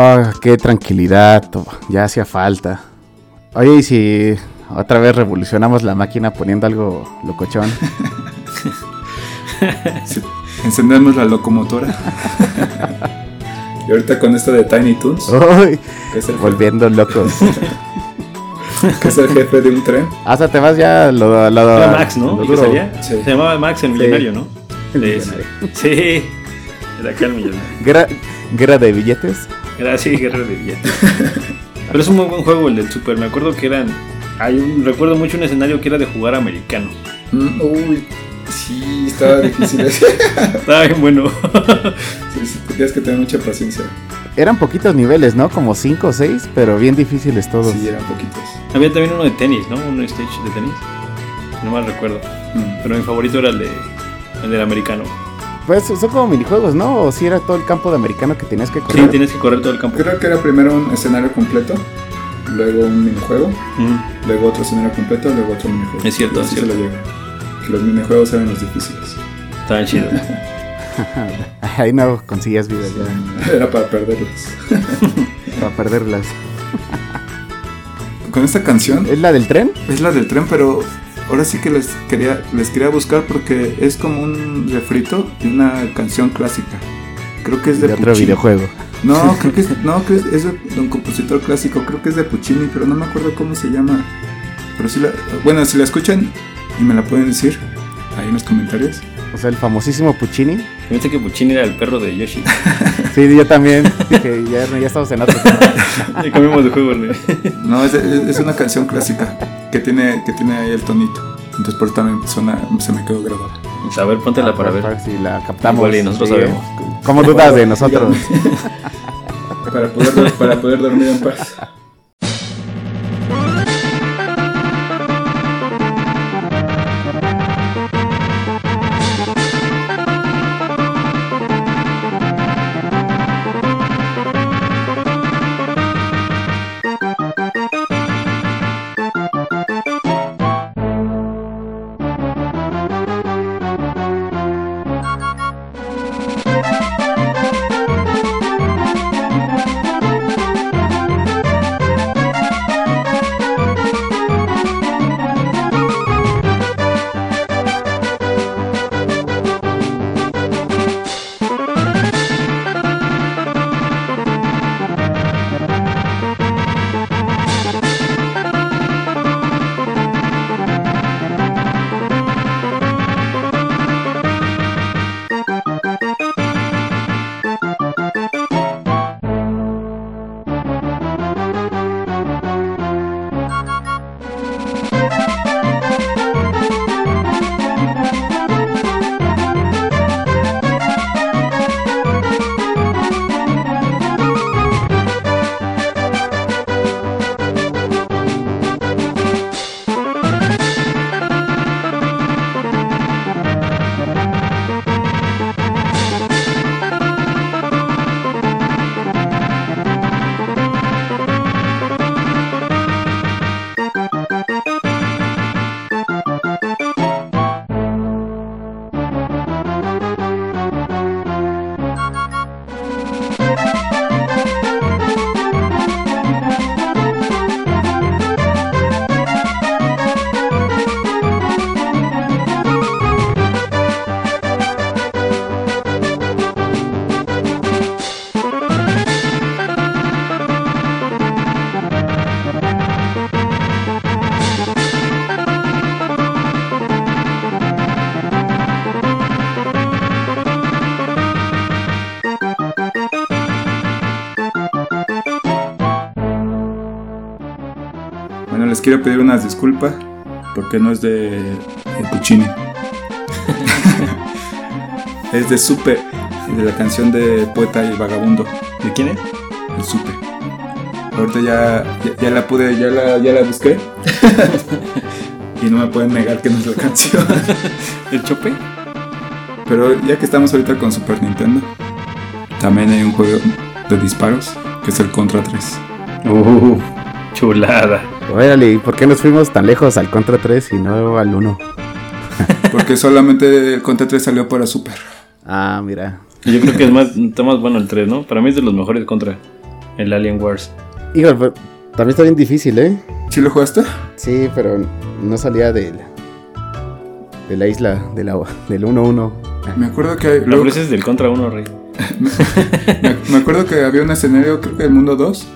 [SPEAKER 1] Oh, qué tranquilidad, ya hacía falta. Oye, y si otra vez revolucionamos la máquina poniendo algo locochón.
[SPEAKER 3] Sí, [LAUGHS] Encendemos la locomotora. [LAUGHS] y ahorita con esto de Tiny Toons,
[SPEAKER 1] Uy,
[SPEAKER 3] que es el, jefe,
[SPEAKER 1] volviendo locos. [LAUGHS]
[SPEAKER 3] que es el jefe de un tren.
[SPEAKER 1] Hasta te vas ya lo, lo,
[SPEAKER 2] Era Max, ¿no?
[SPEAKER 1] lo.
[SPEAKER 3] Sí.
[SPEAKER 2] Se llamaba Max el millonario, ¿no?
[SPEAKER 1] El
[SPEAKER 2] Sí,
[SPEAKER 1] millonario.
[SPEAKER 2] Sí. Era acá el millonario.
[SPEAKER 1] Guerra, guerra de billetes.
[SPEAKER 2] Era así, guerra de billetes. [LAUGHS] Pero es un muy buen juego el del Super. Me acuerdo que eran. Hay un, recuerdo mucho un escenario que era de jugar americano.
[SPEAKER 3] Mm, uy, sí, estaba difícil ese. [LAUGHS]
[SPEAKER 2] Estaba bien bueno. [LAUGHS]
[SPEAKER 3] Sí, sí, tenías que tener mucha paciencia.
[SPEAKER 1] Eran poquitos niveles, ¿no? Como 5 o 6, pero bien difíciles todos.
[SPEAKER 3] Sí, eran poquitos.
[SPEAKER 2] Había también uno de tenis, ¿no? Un stage de tenis. No mal recuerdo.
[SPEAKER 3] Mm.
[SPEAKER 2] Pero mi favorito era el de el del americano.
[SPEAKER 1] Pues son como minijuegos, ¿no? O si era todo el campo de americano que tenías que
[SPEAKER 2] Sí,
[SPEAKER 1] correr.
[SPEAKER 2] tienes que correr todo el campo.
[SPEAKER 3] Creo que era primero un escenario completo, luego un minijuego,
[SPEAKER 2] Mm.
[SPEAKER 3] luego otro escenario completo, luego otro minijuego.
[SPEAKER 2] Es cierto,
[SPEAKER 3] Y así
[SPEAKER 2] es
[SPEAKER 3] se
[SPEAKER 2] cierto.
[SPEAKER 3] lo llega. Que los minijuegos eran los difíciles.
[SPEAKER 2] Estaban chidos. [LAUGHS] [LAUGHS]
[SPEAKER 1] Ahí no conseguías vidas ya.
[SPEAKER 3] Era para perderlos. [LAUGHS]
[SPEAKER 1] Para perderlas.
[SPEAKER 3] Con esta canción
[SPEAKER 1] ¿Es la del tren?
[SPEAKER 3] es la del tren, pero ahora sí que les quería, les quería buscar porque es como un refrito de una canción clásica. Creo que es de,
[SPEAKER 1] De otro
[SPEAKER 3] Puccini.
[SPEAKER 1] videojuego.
[SPEAKER 3] No, [LAUGHS] creo que es, no, creo que es de un compositor clásico, creo que es de Puccini, pero no me acuerdo cómo se llama. Pero sí la, bueno, si la escuchan y me la pueden decir ahí en los comentarios.
[SPEAKER 1] O sea, el famosísimo Puccini.
[SPEAKER 2] Pensé que Puccini era el perro de Yoshi. [LAUGHS]
[SPEAKER 1] Sí, yo también. Dije, ya, ya estamos en otro. [LAUGHS]
[SPEAKER 2] Y cambiamos de juego, ¿no?
[SPEAKER 3] No, es, una canción clásica que tiene, que tiene ahí el tonito. Entonces por eso también suena, se me quedó grabada.
[SPEAKER 2] A ver, póntela para ver.
[SPEAKER 1] si la captamos.
[SPEAKER 2] Igual y nosotros
[SPEAKER 1] Sí,
[SPEAKER 2] sabemos.
[SPEAKER 1] ¿Cómo dudas de [LAUGHS] nosotros?
[SPEAKER 3] Para poder, para poder dormir en paz. Quiero pedir unas disculpas porque no es de, de Puccini. [LAUGHS] es de Supe, de la canción de Poeta y Vagabundo,
[SPEAKER 2] ¿De quién es?
[SPEAKER 3] el Supe. Ahorita ya, ya, ya la pude, ya la, ya la busqué. [LAUGHS] y no me pueden negar que no es la canción. [LAUGHS]
[SPEAKER 2] ¿El Chope?
[SPEAKER 3] Pero ya que estamos ahorita con Super Nintendo, también hay un juego de disparos que es el Contra 3.
[SPEAKER 2] Uh, chulada.
[SPEAKER 1] Órale, ¿y por qué nos fuimos tan lejos al Contra 3 y no al 1? [LAUGHS]
[SPEAKER 3] Porque solamente el Contra 3 salió para Super.
[SPEAKER 1] Ah, mira.
[SPEAKER 2] Yo creo que es más, está más bueno el 3, ¿no? Para mí es de los mejores contra. el Alien Wars.
[SPEAKER 1] Híjole, pero también está bien difícil, ¿eh?
[SPEAKER 3] ¿Sí lo jugaste?
[SPEAKER 1] Sí, pero no salía de la, de la isla del agua, del 1-1.
[SPEAKER 3] Me acuerdo que...
[SPEAKER 2] Lo
[SPEAKER 3] luego-
[SPEAKER 2] ofreces del contra uno, Rey. [LAUGHS]
[SPEAKER 3] me, me acuerdo que había un escenario, creo que del mundo 2,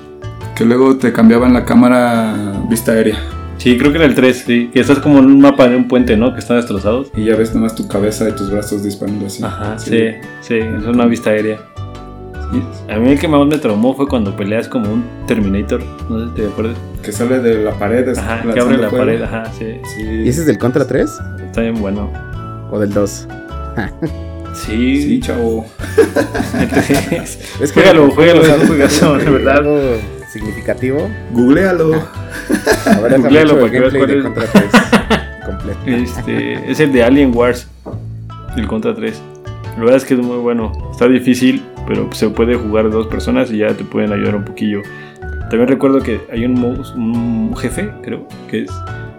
[SPEAKER 3] que luego te cambiaban la cámara vista aérea.
[SPEAKER 2] Sí, creo que era el 3, sí. Que estás como en un mapa de un puente, ¿no? Que están destrozados.
[SPEAKER 3] Y ya ves nomás tu cabeza y tus brazos disparando así.
[SPEAKER 2] Ajá, sí, sí, es una vista aérea. A mí el que más me traumó fue cuando peleas como un Terminator, no sé si te acuerdas.
[SPEAKER 3] Que sale de la pared. es-
[SPEAKER 2] Ajá, que abre la pared, ajá, sí.
[SPEAKER 3] Sí.
[SPEAKER 1] ¿Y ese es del Contra 3
[SPEAKER 2] Está bien bueno.
[SPEAKER 1] o del 2?
[SPEAKER 2] Sí,
[SPEAKER 3] Sí, chavo. [LAUGHS] [LAUGHS]
[SPEAKER 1] Es
[SPEAKER 2] Juégalo, juégalo, un juegazo, de verdad.
[SPEAKER 1] Significativo.
[SPEAKER 3] Googlealo.
[SPEAKER 1] A ver, déjame
[SPEAKER 2] Googlealo para que veas cuál
[SPEAKER 1] Contra 3 [LAUGHS] completo.
[SPEAKER 2] Este, es el de Alien Wars, el Contra 3. La verdad es que es muy bueno. Está difícil, pero se puede jugar dos personas y ya te pueden ayudar un poquillo. También recuerdo que hay un, mouse- un jefe, creo, que es...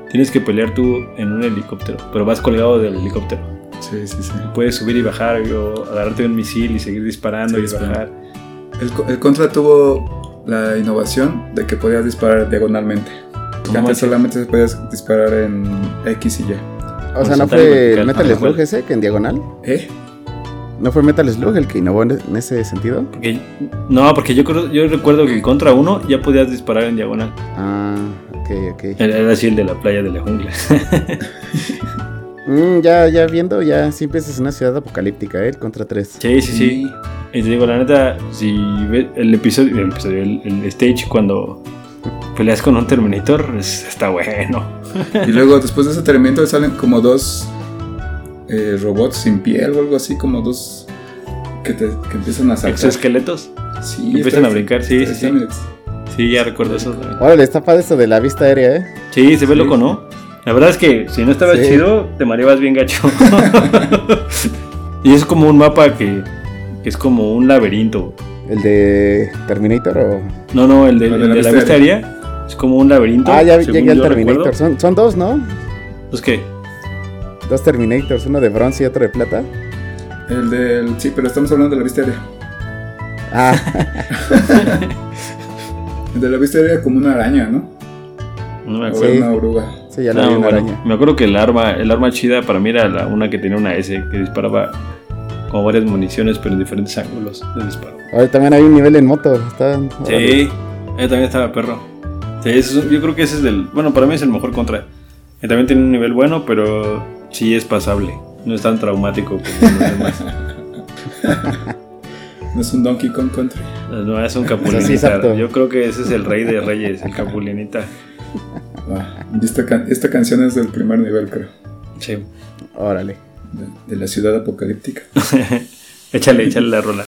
[SPEAKER 2] Tienes que pelear tú en un helicóptero, pero vas colgado del helicóptero.
[SPEAKER 3] Sí, sí, sí.
[SPEAKER 2] Puedes subir y bajar, o agarrarte un misil y seguir disparando
[SPEAKER 3] Sí,
[SPEAKER 2] y
[SPEAKER 3] sí.
[SPEAKER 2] bajar.
[SPEAKER 3] El, el Contra tuvo la innovación de que podías disparar diagonalmente. Que
[SPEAKER 2] ¿Cómo
[SPEAKER 3] antes solamente se podías disparar en X y Y.
[SPEAKER 1] O sea, ¿no fue el. Metal
[SPEAKER 2] Ah,
[SPEAKER 1] Slug ese que en diagonal?
[SPEAKER 3] ¿Eh?
[SPEAKER 1] ¿No fue Metal Slug el que innovó en en ese sentido?
[SPEAKER 2] Porque- no, porque yo, creo- yo recuerdo que el Contra 1 ya podías disparar en diagonal.
[SPEAKER 1] Ah, ok, ok.
[SPEAKER 2] Era era así el de la playa de la jungla. [LAUGHS]
[SPEAKER 1] Mm, ya, ya viendo, ya siempre es una ciudad apocalíptica, ¿eh? El Contra 3.
[SPEAKER 2] Sí, sí, sí. Y te digo, la neta, si ves el episodio, el, episodio, el, el stage cuando peleas con un Terminator, es- está bueno.
[SPEAKER 3] Y luego después de ese terminamiento salen como dos eh, robots sin piel o algo así, como dos que, te, que empiezan a saltar.
[SPEAKER 2] Exoesqueletos.
[SPEAKER 3] Sí,
[SPEAKER 2] empiezan
[SPEAKER 3] está-
[SPEAKER 2] a brincar, sí,
[SPEAKER 3] está-
[SPEAKER 2] sí,
[SPEAKER 3] está-
[SPEAKER 2] Sí, ya recuerdo eso.
[SPEAKER 1] Órale, está padre esto de la vista aérea, ¿eh?
[SPEAKER 2] Sí, se ve
[SPEAKER 3] Sí.
[SPEAKER 2] loco, ¿no? La verdad es que si no estaba
[SPEAKER 1] Sí.
[SPEAKER 2] chido, te mareabas bien gacho. [LAUGHS] y es como un mapa que es como un laberinto.
[SPEAKER 1] ¿El de Terminator o...?
[SPEAKER 2] No, no, el de,
[SPEAKER 3] El de
[SPEAKER 2] el
[SPEAKER 3] la
[SPEAKER 2] de la
[SPEAKER 3] vista
[SPEAKER 2] vista aérea es como un laberinto.
[SPEAKER 1] Ah, ya llegué al Terminator. Son, son dos, ¿no?
[SPEAKER 2] Pues qué,
[SPEAKER 1] Dos Terminators, uno de bronce y otro de plata.
[SPEAKER 3] El del. Sí, pero estamos hablando de la vista aérea.
[SPEAKER 1] Ah, [LAUGHS]
[SPEAKER 3] El de la vista aérea como una araña, ¿no?
[SPEAKER 2] no me
[SPEAKER 3] O
[SPEAKER 2] acuerdo.
[SPEAKER 1] Sí.
[SPEAKER 3] una oruga.
[SPEAKER 1] sí, ya
[SPEAKER 2] No, bueno,
[SPEAKER 1] araña.
[SPEAKER 2] me acuerdo que el arma, el arma chida para mí era la, una que tenía una S que disparaba como varias municiones pero en diferentes ángulos de disparo.
[SPEAKER 1] Oye, también hay un nivel en moto. Está.
[SPEAKER 2] Sí, ahí también estaba perro. Sí, ese es- yo creo que ese es del, bueno, para mí es el mejor contra. Y también tiene un nivel bueno, pero sí es pasable. No es tan traumático como los demás. [LAUGHS]
[SPEAKER 3] No es un Donkey Kong Country.
[SPEAKER 2] No, es un capulinita. yo creo que ese es el rey de reyes, el capulinita.
[SPEAKER 3] Ah, esta, can- esta canción es del primer nivel, creo.
[SPEAKER 2] Sí.
[SPEAKER 1] Órale.
[SPEAKER 3] De, la ciudad apocalíptica. [LAUGHS]
[SPEAKER 2] échale, échale la rola.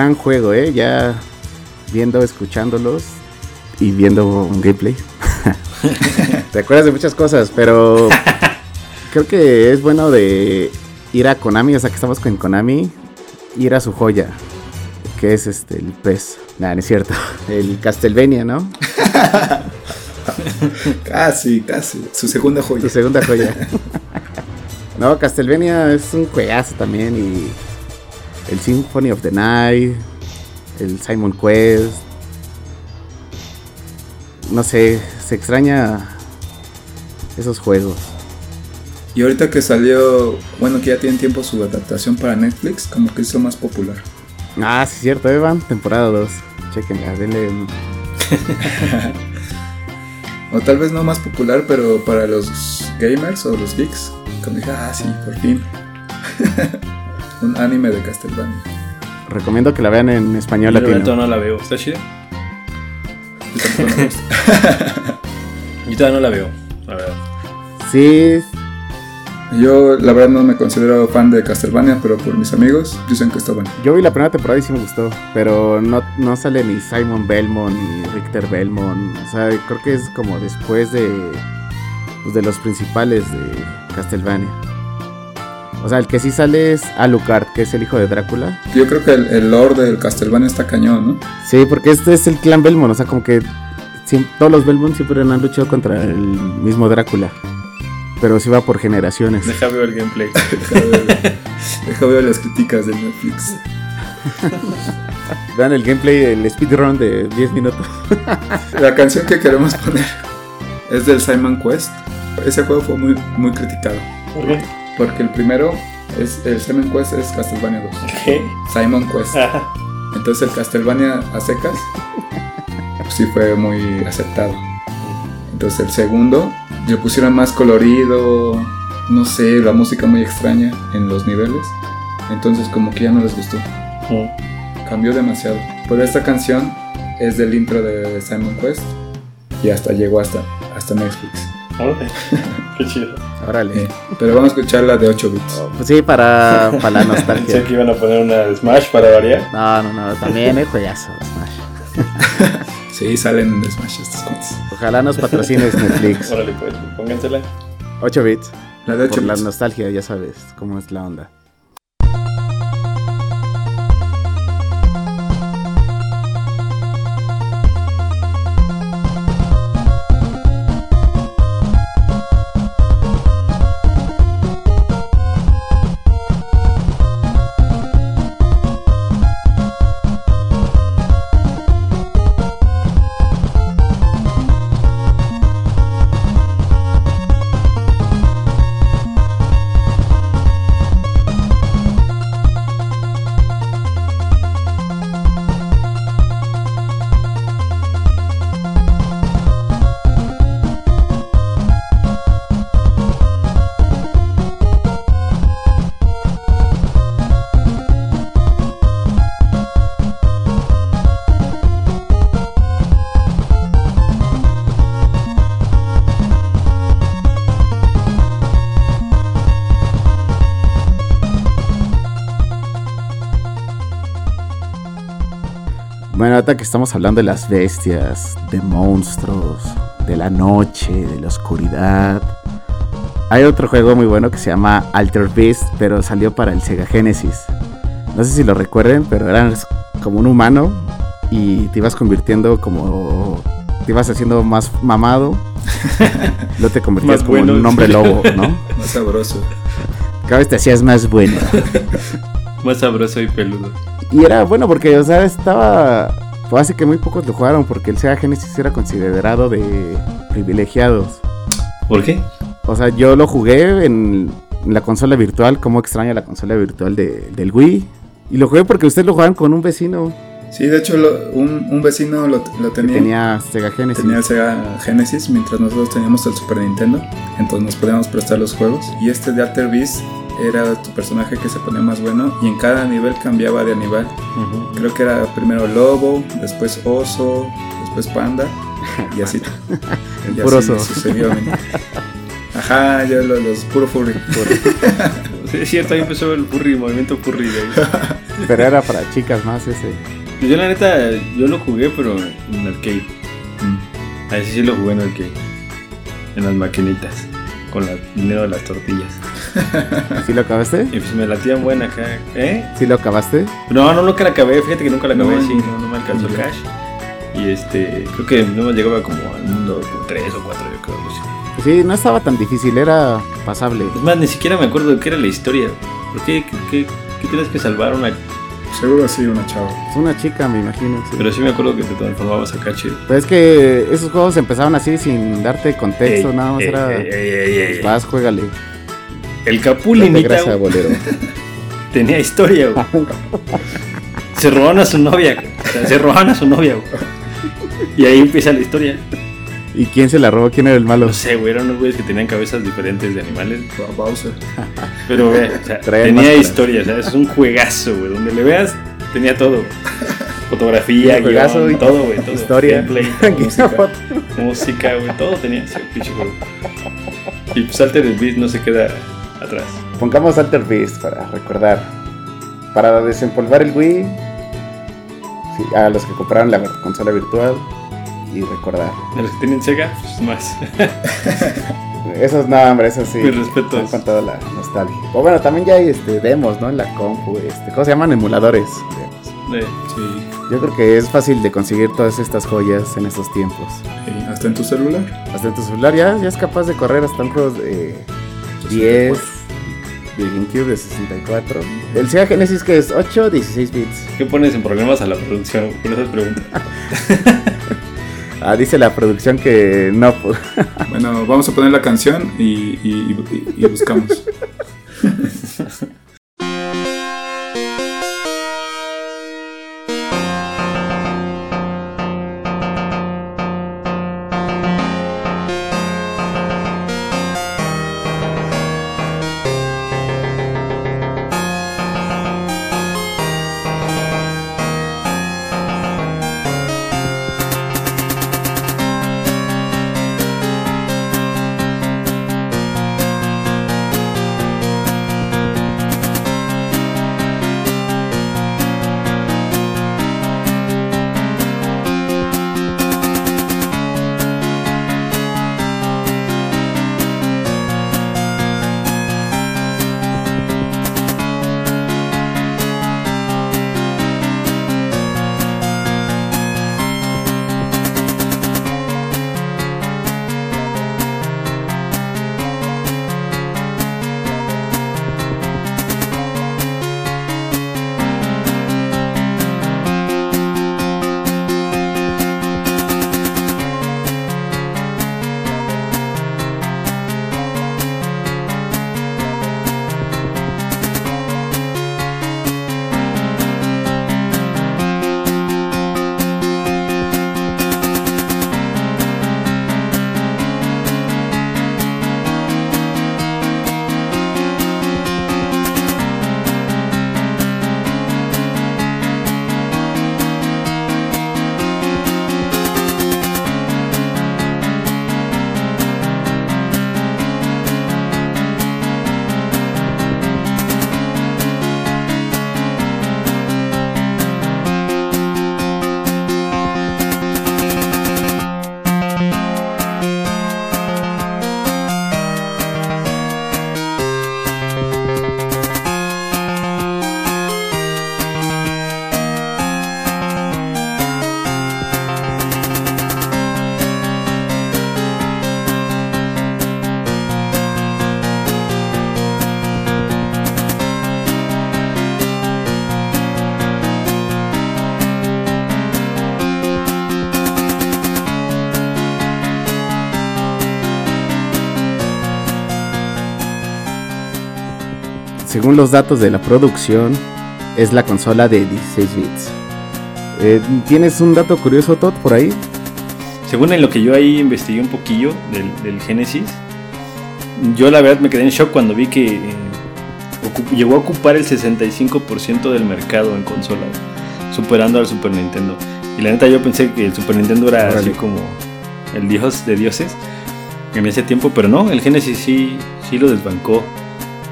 [SPEAKER 1] Gran juego, ¿eh? Ya viendo, escuchándolos y viendo un gameplay. [LAUGHS] Te acuerdas de muchas cosas, pero [LAUGHS] creo que es bueno de ir a Konami, o sea que estamos con Konami, ir a su joya, que es este el pez. Nah, no es cierto. [LAUGHS] El Castlevania, ¿no?
[SPEAKER 3] casi, casi. Su segunda joya.
[SPEAKER 1] Su segunda joya. no, Castlevania es un juegazo también y el Symphony of the Night, el Simon Quest. No sé, se extraña esos juegos.
[SPEAKER 3] Y ahorita que salió, bueno, que ya tienen tiempo su adaptación para Netflix, como que hizo más popular.
[SPEAKER 1] Ah, sí, cierto, Evan, temporada 2. Chequenla, denle. [LAUGHS]
[SPEAKER 3] o tal vez no más popular, pero para los gamers o los geeks, como dije, ah, sí, por fin. [LAUGHS] Un anime de Castlevania.
[SPEAKER 1] Recomiendo que la vean en español
[SPEAKER 2] Yo latino. no la veo. ¿Está chida? Yo [LAUGHS] todavía no la veo. A ver.
[SPEAKER 1] Sí,
[SPEAKER 3] yo la verdad no me considero fan de Castlevania, pero por mis amigos dicen que está bueno.
[SPEAKER 1] Yo vi la primera temporada y sí me gustó, pero no, no sale ni Simon Belmont ni Richter Belmont. O sea, creo que es como después de, pues, de los principales de Castlevania. O sea, el que sí sale es Alucard, que es el hijo de Drácula.
[SPEAKER 3] Yo creo que el, el lore del Castlevania está cañón, ¿no?
[SPEAKER 1] Sí, porque este es el clan Belmont, o sea, como que todos los Belmont siempre han luchado contra el mismo Drácula. Pero sí va por generaciones.
[SPEAKER 2] Deja ver el gameplay. [LAUGHS]
[SPEAKER 3] Deja ver, las críticas de Netflix. [LAUGHS]
[SPEAKER 1] Vean el gameplay, el speedrun de 10 minutos.
[SPEAKER 3] La canción que queremos poner es del Simon Quest. Ese juego fue muy, muy criticado.
[SPEAKER 2] ¿Por qué?
[SPEAKER 3] Porque el primero es el Simon Quest es Castlevania 2.
[SPEAKER 2] ¿Qué?
[SPEAKER 3] Simon Quest. Entonces el Castlevania a secas pues sí fue muy aceptado. Entonces el segundo le pusieron más colorido, no sé, la música muy extraña en los niveles. Entonces como que ya no les gustó. Cambió demasiado. Pero esta canción es del intro de Simon Quest y hasta llegó hasta, hasta Netflix. [LAUGHS]
[SPEAKER 2] Qué chido.
[SPEAKER 1] Órale.
[SPEAKER 3] pero vamos a escuchar la de 8 bits.
[SPEAKER 1] pues sí, para, para la nostalgia. [LAUGHS]
[SPEAKER 2] Pensé que iban a poner una de Smash para variar.
[SPEAKER 1] No, no, no, también es juegazo Smash. [LAUGHS]
[SPEAKER 3] Sí, salen en Smash estos cuentos.
[SPEAKER 1] Ojalá nos patrocines Netflix.
[SPEAKER 2] Órale, pues, póngansela.
[SPEAKER 1] 8 bits.
[SPEAKER 3] La de 8
[SPEAKER 1] Por
[SPEAKER 3] bits.
[SPEAKER 1] la nostalgia, ya sabes cómo es la onda. Que estamos hablando de las bestias, de monstruos, de la noche, de la oscuridad. Hay otro juego muy bueno que se llama Alter Beast, pero salió para el Sega Genesis. No sé si lo recuerden, pero eras como un humano y te ibas convirtiendo como. te ibas haciendo más mamado. [LAUGHS] Luego te convertías como en un hombre lobo, ¿no? [LAUGHS]
[SPEAKER 3] Más sabroso.
[SPEAKER 1] Cada vez te hacías más bueno. [LAUGHS]
[SPEAKER 2] Más sabroso y peludo.
[SPEAKER 1] Y era bueno porque, o sea, estaba. Pues hace que muy pocos lo jugaron porque el Sega Genesis era considerado de privilegiados.
[SPEAKER 2] ¿Por qué?
[SPEAKER 1] O sea, yo lo jugué en la consola virtual, como extraña la consola virtual de- del Wii. Y lo jugué porque ustedes lo jugaban con un vecino
[SPEAKER 3] Sí, de hecho lo- un, un vecino lo, tenía.
[SPEAKER 1] tenía Sega Genesis.
[SPEAKER 3] Tenía el Sega Genesis mientras nosotros teníamos el Super Nintendo. Entonces nos podíamos prestar los juegos. Y este de Alter Beast era tu personaje que se ponía más bueno. Y en cada nivel cambiaba de animal. Creo que era primero lobo, después oso, después panda. Y así. [LAUGHS] y
[SPEAKER 1] puro
[SPEAKER 3] así
[SPEAKER 1] oso.
[SPEAKER 3] sucesivamente. Ajá, ya lo- los puro furry.
[SPEAKER 2] Sí, es cierto, ahí empezó el furry, movimiento furry de ahí. [LAUGHS]
[SPEAKER 1] Pero era para chicas más ese.
[SPEAKER 2] Yo la neta, yo lo jugué, pero en arcade.
[SPEAKER 3] Mm.
[SPEAKER 2] A ese sí lo jugué en arcade. en las maquinitas con el dinero de las tortillas. [LAUGHS]
[SPEAKER 1] ¿Sí lo acabaste?
[SPEAKER 2] Y pues me latían buena acá. ¿Eh?
[SPEAKER 1] ¿Sí lo acabaste?
[SPEAKER 2] No, no, nunca la acabé. Fíjate que nunca la acabé.
[SPEAKER 3] No,
[SPEAKER 2] sí, no, no me alcanzó el cash. Y este, creo que no me llegaba como al mundo 3 o 4, yo creo.
[SPEAKER 1] Sí, no estaba tan difícil, era pasable.
[SPEAKER 2] Es más, ni siquiera me acuerdo de qué era la historia. ¿Por qué? ¿Qué, qué, qué tienes que salvar una
[SPEAKER 3] Seguro así, una chava.
[SPEAKER 1] Es una chica, me imagino. Sí.
[SPEAKER 2] Pero sí me acuerdo que te transformabas acá chido.
[SPEAKER 1] Pero es que esos juegos empezaban así sin darte contexto,
[SPEAKER 2] Ey,
[SPEAKER 1] nada más
[SPEAKER 2] ey,
[SPEAKER 1] era.
[SPEAKER 2] ey, ey, ey, ey.
[SPEAKER 1] Vas, juégale.
[SPEAKER 2] El Capulinita
[SPEAKER 1] grasa, bolero. [LAUGHS]
[SPEAKER 2] tenía historia, güey. Se robaron a su novia, güey. O sea, se robaron a su novia, güey. Y ahí empieza la historia.
[SPEAKER 1] ¿Y quién se la robó? ¿Quién era el malo?
[SPEAKER 2] No sé, güey, eran unos güeyes que tenían cabezas diferentes de animales.
[SPEAKER 3] Bowser. [LAUGHS]
[SPEAKER 2] Pero, güey, o sea, tenía
[SPEAKER 1] máscara.
[SPEAKER 2] historia, o sea, es un juegazo, güey. Donde le veas, tenía todo. Fotografía,
[SPEAKER 1] juegazo
[SPEAKER 2] guion,
[SPEAKER 1] y
[SPEAKER 2] todo, güey. Todo.
[SPEAKER 1] historia.
[SPEAKER 2] Gameplay, [LAUGHS] todo, música, música, güey. Todo tenía ese pinche juego. Y pues Altered Beast no se queda atrás.
[SPEAKER 1] Pongamos Alter Beast para recordar. Para desempolvar el Wii. sí, a los que compraron la consola virtual. Y recordar.
[SPEAKER 2] De los que tienen Sega, pues más. [LAUGHS]
[SPEAKER 1] Esos no, hombre, esos sí.
[SPEAKER 2] Mis respetos.
[SPEAKER 1] Con toda la nostalgia. O bueno, también ya hay este, demos, ¿no? En la compu. Este, ¿Cómo se llaman? Emuladores. Demos.
[SPEAKER 2] Eh,
[SPEAKER 3] Sí.
[SPEAKER 1] Yo creo que es fácil de conseguir todas estas joyas en estos tiempos.
[SPEAKER 3] sí. Hasta en tu celular.
[SPEAKER 1] Hasta en tu celular ya, ya es capaz de correr hasta un juego de 10, de GameCube de 64. El Sega Genesis que es 8, 16 bits.
[SPEAKER 2] ¿Qué pones en problemas a la producción con esas preguntas? [LAUGHS]
[SPEAKER 1] Ah, dice la producción que no. pues.
[SPEAKER 3] Bueno, vamos a poner la canción y, y- y- y buscamos. [LAUGHS]
[SPEAKER 1] Según los datos de la producción, es la consola de 16 bits. Eh, ¿Tienes un dato curioso, Todd, por ahí?
[SPEAKER 2] Según en lo que yo ahí investigué un poquillo del, del Genesis, yo la verdad me quedé en shock cuando vi que eh, llegó a ocupar el 65% del mercado en consolas, superando al Super Nintendo. Y la neta yo pensé que el Super Nintendo era así como el dios de dioses en ese tiempo, pero no, el Genesis sí, sí lo desbancó.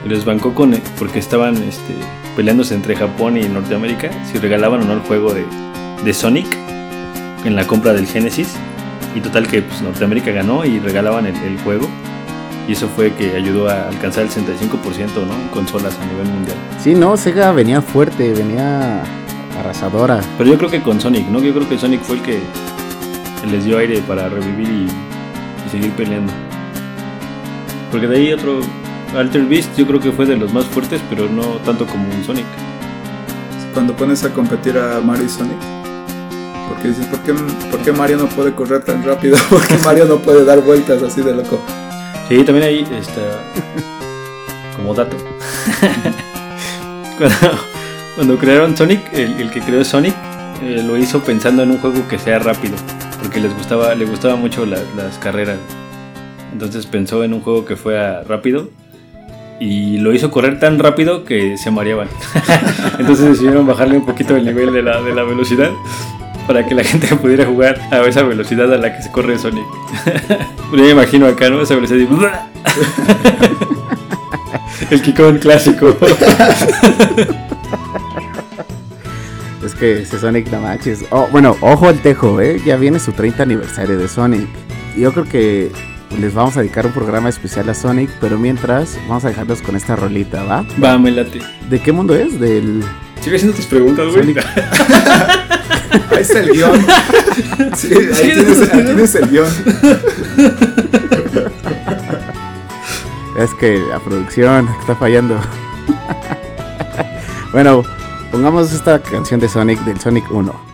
[SPEAKER 2] Y lo desbancó con, porque estaban este, peleándose entre Japón y Norteamérica si regalaban o no el juego de, de Sonic en la compra del Genesis. Y total que pues, Norteamérica ganó y regalaban el, el juego. Y eso fue que ayudó a alcanzar el 65% ¿no? en consolas a nivel mundial.
[SPEAKER 1] Sí, no, Sega venía fuerte, venía arrasadora.
[SPEAKER 2] Pero yo creo que con Sonic, ¿no? Yo creo que Sonic fue el que les dio aire para revivir y, y seguir peleando. Porque de ahí otro Alter Beast yo creo que fue de los más fuertes, pero no tanto como un Sonic.
[SPEAKER 3] Cuando pones a competir a Mario y Sonic, porque dices, ¿por qué, por qué Mario no puede correr tan rápido? [LAUGHS] ¿Por qué Mario no puede dar vueltas así de loco?
[SPEAKER 2] Sí, también ahí está como dato. [LAUGHS] cuando, cuando crearon Sonic, el, el que creó Sonic eh, lo hizo pensando en un juego que sea rápido, porque les gustaba, le gustaba mucho la- las carreras. Entonces pensó en un juego que fuera rápido y lo hizo correr tan rápido que se mareaban. [LAUGHS] Entonces decidieron bajarle un poquito el nivel de la, de la velocidad para que la gente [LAUGHS] pudiera jugar a esa velocidad a la que se corre Sonic. [LAUGHS] Yo me imagino acá, ¿no? Esa velocidad y... El Kikón clásico.
[SPEAKER 1] Es que ese Sonic no manches. Oh, bueno, ojo al tejo, ¿eh? Ya viene su 30 aniversario de Sonic. Yo creo que les vamos a dedicar un programa especial a Sonic, pero mientras vamos a dejarlos con esta rolita, ¿va?
[SPEAKER 2] Va, me late.
[SPEAKER 1] ¿De qué mundo es? Del...
[SPEAKER 2] Sigue haciendo tus preguntas, güey.
[SPEAKER 1] Sonic. [LAUGHS]
[SPEAKER 3] Ahí está el guion. Sí, ahí
[SPEAKER 2] Sí,
[SPEAKER 3] tienes, ahí tienes el guion.
[SPEAKER 1] Es que la producción está fallando. bueno, pongamos esta canción de Sonic del Sonic 1.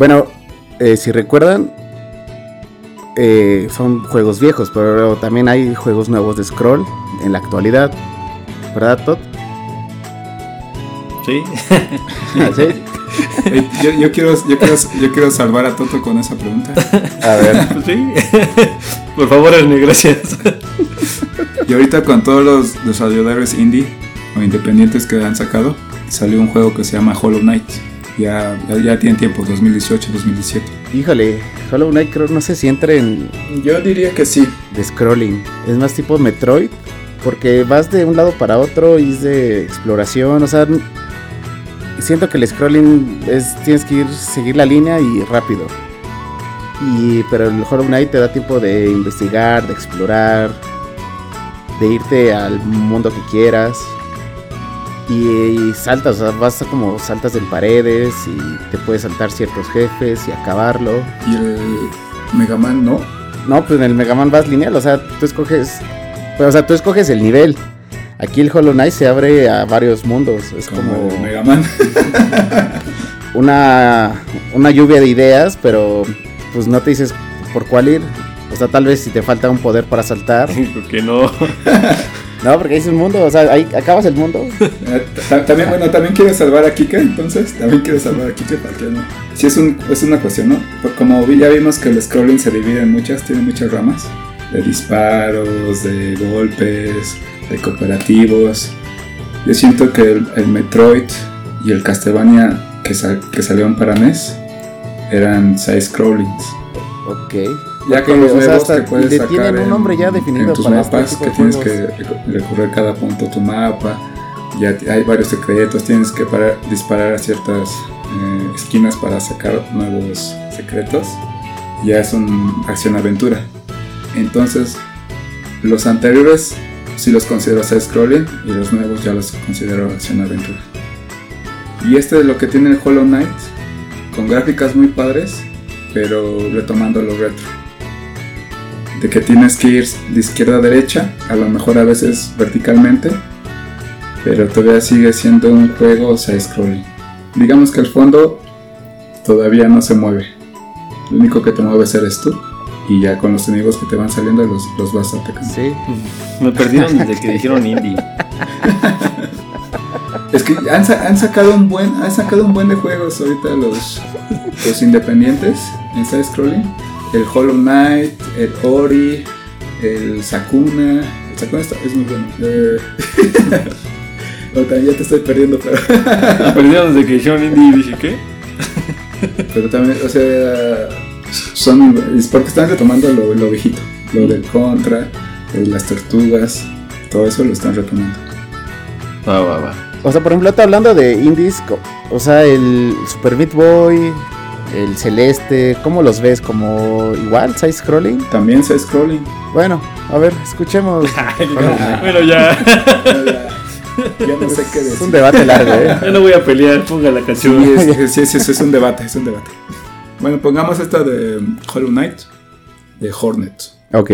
[SPEAKER 1] Bueno, eh, si recuerdan, eh, son juegos viejos, pero también hay juegos nuevos de scroll en la actualidad. ¿Verdad, Todd?
[SPEAKER 2] Sí. [LAUGHS]
[SPEAKER 1] ¿Sí? [LAUGHS]
[SPEAKER 3] Eh, Yo, yo quiero, yo, quiero, yo quiero salvar a Toto con esa pregunta.
[SPEAKER 1] A ver. [LAUGHS]
[SPEAKER 2] Sí. Por favor, Ernie, gracias.
[SPEAKER 3] Y ahorita con todos los desarrolladores indie o independientes que han sacado, salió un juego que se llama Hollow Knight. Ya, ya, ya tiene tiempo, 2018, 2017.
[SPEAKER 1] Híjole, Hollow Knight creo, no sé si entra en
[SPEAKER 3] Yo diría que sí.
[SPEAKER 1] de scrolling. Es más tipo Metroid, porque vas de un lado para otro y es de exploración. O sea, siento que el scrolling es tienes que ir seguir la línea y rápido. Y pero el Hollow Knight te da tiempo de investigar, de explorar, de irte al mundo que quieras. Y, y saltas, o sea, vas a como saltas en paredes y te puedes saltar ciertos jefes y acabarlo.
[SPEAKER 3] Y el Mega Man no.
[SPEAKER 1] No, pues en el Mega Man vas lineal, o sea, tú escoges. pues, o sea, tú escoges el nivel. Aquí el Hollow Knight se abre a varios mundos. Es
[SPEAKER 3] Como
[SPEAKER 1] como
[SPEAKER 3] el Mega Man. [LAUGHS]
[SPEAKER 1] una, una lluvia de ideas, pero pues no te dices por cuál ir. O sea, tal vez si te falta un poder para saltar, [LAUGHS]
[SPEAKER 2] ¿Por qué no? [LAUGHS]
[SPEAKER 1] No, porque es un mundo, o sea, ahí acabas el mundo. [LAUGHS]
[SPEAKER 3] Eh, ta- También, bueno, también quiere salvar a Kike, entonces, también quiere salvar a Kike para que no. Sí, es, un, es una cuestión, ¿no? Como ya vimos que el scrolling se divide en muchas, tiene muchas ramas. De disparos, de golpes, de cooperativos. Yo siento que el, el Metroid y el Castlevania que, sal- que salieron para NES eran side-scrollings.
[SPEAKER 1] Ok.
[SPEAKER 3] Ya con los nuevos que puedes sacar
[SPEAKER 1] tienen un nombre ya definido
[SPEAKER 3] en tus
[SPEAKER 1] para este
[SPEAKER 3] mapas, que
[SPEAKER 1] de
[SPEAKER 3] tienes que reco- recorrer cada punto tu mapa, ya hay varios secretos, tienes que parar- disparar a ciertas eh, esquinas para sacar nuevos secretos, ya es una acción-aventura. Entonces, los anteriores sí los considero side-scrolling y los nuevos ya los considero acción-aventura. Y este es lo que tiene el Hollow Knight, con gráficas muy padres, pero retomando lo retro de que tienes que ir de izquierda a derecha, a lo mejor a veces verticalmente, pero todavía sigue siendo un juego side-scrolling. Digamos que el fondo todavía no se mueve. Lo único que te mueves eres tú. Y ya con los enemigos que te van saliendo los, los vas atacando.
[SPEAKER 1] Sí.
[SPEAKER 2] Me perdieron desde que dijeron indie. [LAUGHS]
[SPEAKER 3] Es que han, han sacado un buen han sacado un buen de juegos ahorita los, los independientes en side scrolling. El Hollow Knight, el Ori, el Sakuna. El Sakuna está- es muy bueno. Eh, [LAUGHS] ya te estoy perdiendo, pero, [LAUGHS]
[SPEAKER 2] Me perdieron desde que dijeron indie y dije, ¿qué?
[SPEAKER 3] pero también, o sea, son es porque están retomando lo, lo viejito, lo del Contra, de las tortugas, todo eso lo están retomando.
[SPEAKER 2] Va, va, va.
[SPEAKER 1] O sea, por ejemplo, está hablando de indies, o sea, el Super Meat Boy, el Celeste, ¿cómo los ves? ¿Como igual, side scrolling?
[SPEAKER 3] También side scrolling.
[SPEAKER 1] Bueno, a ver, escuchemos. [LAUGHS]
[SPEAKER 2] bueno, ya.
[SPEAKER 3] ya no sé qué
[SPEAKER 1] Es
[SPEAKER 3] decir.
[SPEAKER 1] un debate largo, ¿eh?
[SPEAKER 2] Ya no voy a pelear, ponga la
[SPEAKER 3] Sí,
[SPEAKER 2] canción.
[SPEAKER 3] es, [LAUGHS] sí, sí, sí, es un debate, es un debate. Bueno, pongamos esta de Hollow Knight, de Hornet.
[SPEAKER 1] Ok.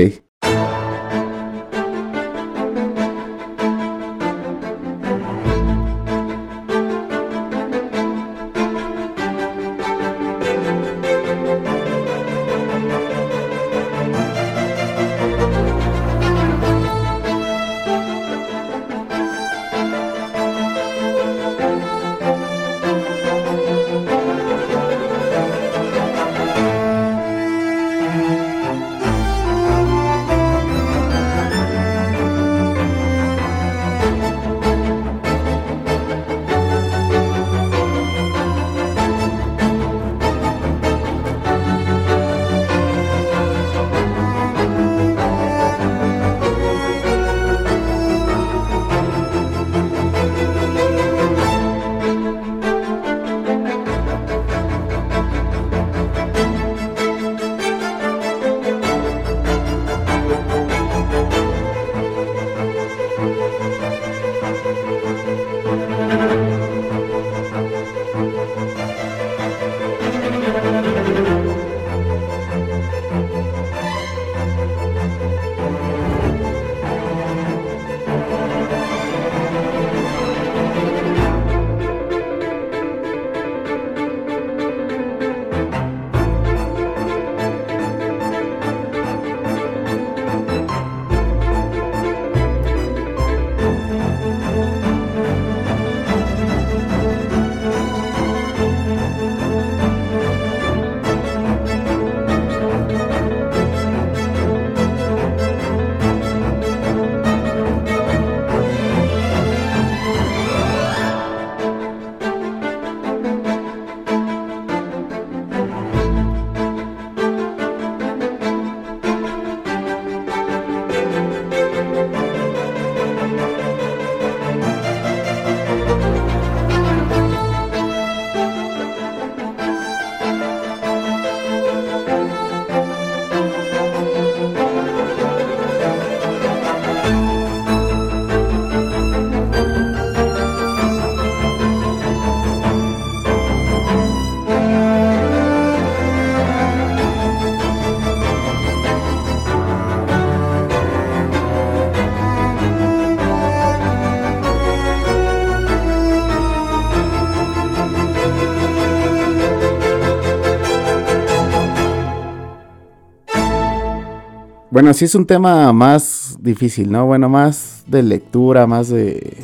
[SPEAKER 1] Bueno, sí es un tema más difícil, ¿no? Bueno, más de lectura, más de,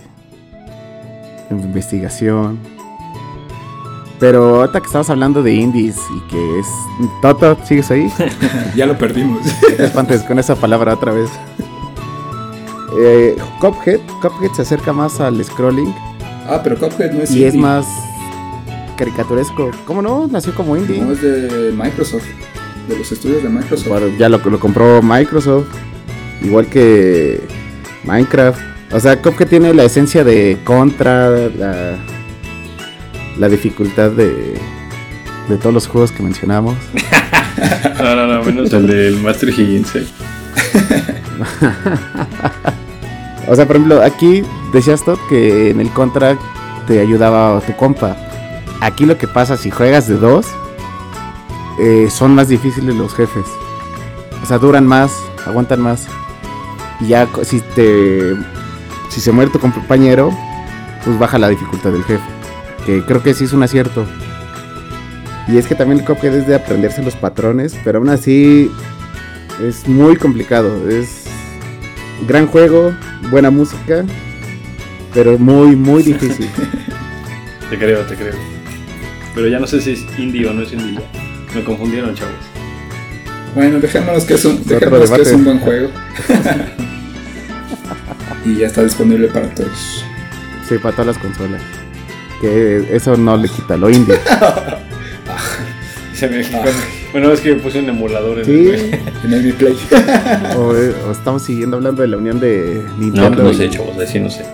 [SPEAKER 1] investigación. Pero ahorita que estabas hablando de indies y que es... Toto, ¿sigues ahí? [LAUGHS]
[SPEAKER 3] ya lo perdimos. [LAUGHS]
[SPEAKER 1] Espantes con esa palabra otra vez. Eh, Cuphead, Cuphead se acerca más al scrolling
[SPEAKER 3] ah, pero Cuphead no es
[SPEAKER 1] y es
[SPEAKER 3] indie.
[SPEAKER 1] más caricaturesco. ¿Cómo no? Nació como indie.
[SPEAKER 3] No, es de Microsoft. De los estudios de Microsoft.
[SPEAKER 1] Bueno, ya lo, lo compró Microsoft. Igual que Minecraft. O sea, Cuphead tiene la esencia de Contra, la, la dificultad de, de todos los juegos que mencionamos. [LAUGHS]
[SPEAKER 2] No, no, no, menos el del Master Higgins. eh. [LAUGHS]
[SPEAKER 1] O sea, por ejemplo, aquí decías Todd que en el Contra te ayudaba tu compa. Aquí lo que pasa si juegas de dos, eh, son más difíciles los jefes. O sea, duran más, aguantan más. Y ya si te si se muere tu compañero, pues baja la dificultad del jefe. Que creo que sí es un acierto. Y es que también el Cuphead es de aprenderse los patrones, pero aún así es muy complicado. Es gran juego, buena música, pero muy, muy difícil. [LAUGHS]
[SPEAKER 2] Te creo, te creo. Pero ya no sé si es indie o no es indie. Me confundieron, chavos.
[SPEAKER 3] Bueno, dejémonos que es un, dejémonos que es un buen juego. [LAUGHS] y ya está disponible para todos.
[SPEAKER 1] Sí, para todas las consolas. Que eso no le quita lo indie. [LAUGHS] [LAUGHS]
[SPEAKER 2] Se me- Bueno, es que puse un emulador en
[SPEAKER 1] Sí,
[SPEAKER 2] el...
[SPEAKER 3] En el Mi Play.
[SPEAKER 1] o, eh, o estamos siguiendo hablando de la unión de
[SPEAKER 2] No,
[SPEAKER 1] Nintendo
[SPEAKER 2] no
[SPEAKER 1] y,
[SPEAKER 2] sé, chavos, así no sé.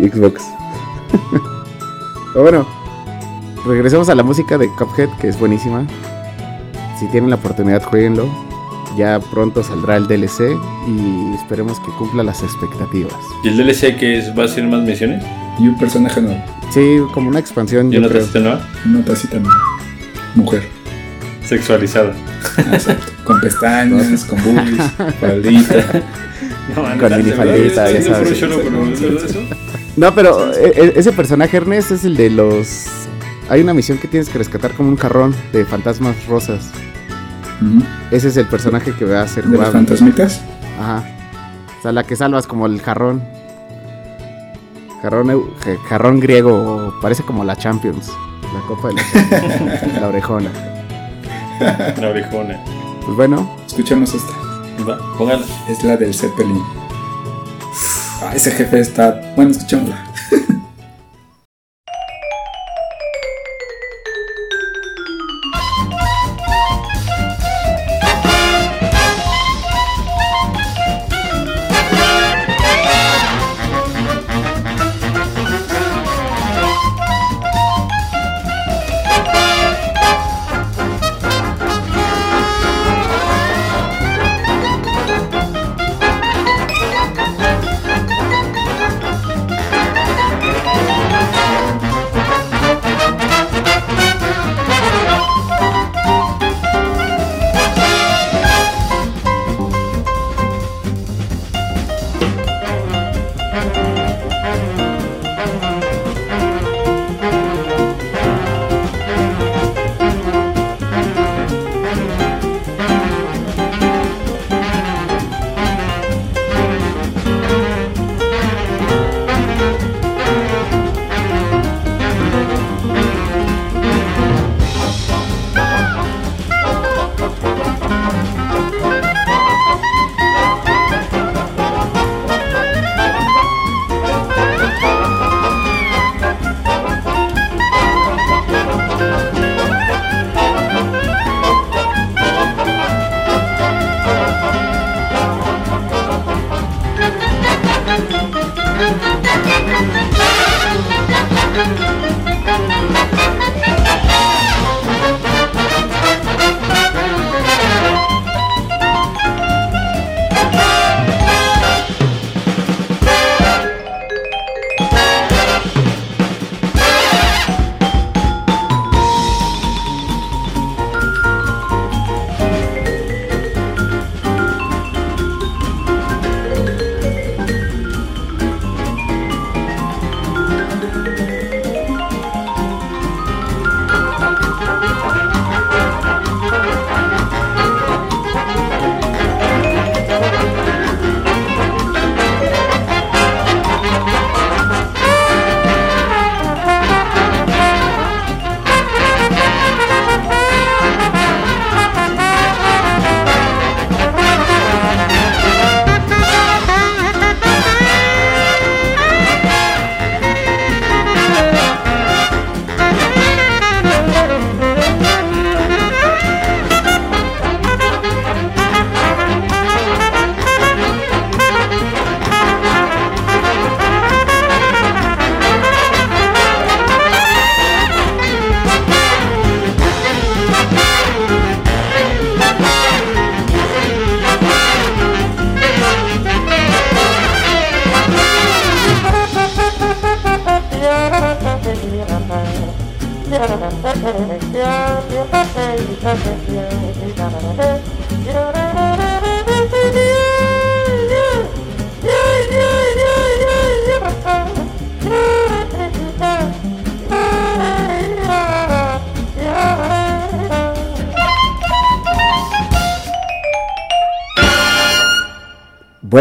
[SPEAKER 1] y Xbox. Pero bueno, regresemos a la música de Cuphead, que es buenísima. Si tienen la oportunidad, jueguenlo. Ya pronto saldrá el DLC y esperemos que cumpla las expectativas.
[SPEAKER 2] ¿Y el DLC que es, va a ser más misiones?
[SPEAKER 3] Y un personaje nuevo.
[SPEAKER 1] Sí, como una expansión,
[SPEAKER 2] ¿Y
[SPEAKER 1] yo
[SPEAKER 2] una
[SPEAKER 1] creo.
[SPEAKER 2] tacita nueva?
[SPEAKER 3] Una tacita nueva. Mujer.
[SPEAKER 2] Sexualizada.
[SPEAKER 3] Exacto. Con pestañas, con boobies, faldita.
[SPEAKER 2] No,
[SPEAKER 1] Con minifaldita, ya sabes. No, pero e- e- ese personaje Ernest es el de los. Hay una misión que tienes que rescatar como un jarrón de fantasmas rosas. Ese es el personaje que va a ser
[SPEAKER 3] De fantasmitas.
[SPEAKER 1] Ajá. O sea, la que salvas como el jarrón. Jarrón, jarrón griego, parece como la Champions. La copa de la Champions. [LAUGHS] la orejona.
[SPEAKER 2] La orejona.
[SPEAKER 1] Pues bueno,
[SPEAKER 3] Escuchemos esta.
[SPEAKER 2] Va, póngala.
[SPEAKER 3] Es la del Zeppelin. Ah, ese jefe está. Bueno, escuchémosla. [LAUGHS]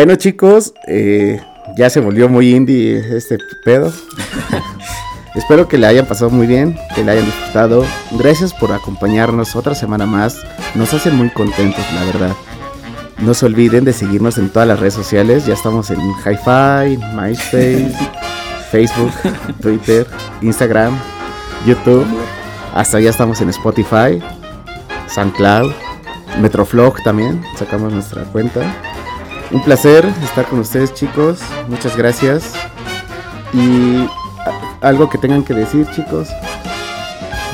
[SPEAKER 1] Bueno chicos, eh, ya se volvió muy indie este pedo. [LAUGHS] Espero que le hayan pasado muy bien, que le hayan disfrutado. Gracias por acompañarnos otra semana más. Nos hacen muy contentos, la verdad. No se olviden de seguirnos en todas las redes sociales. Ya estamos en Hi-Fi, MySpace, [LAUGHS] Facebook, Twitter, Instagram, YouTube. Hasta ya estamos en Spotify, SoundCloud, Metroflog también. Sacamos nuestra cuenta. Un placer estar con ustedes, chicos. Muchas gracias. Y algo que tengan que decir, chicos.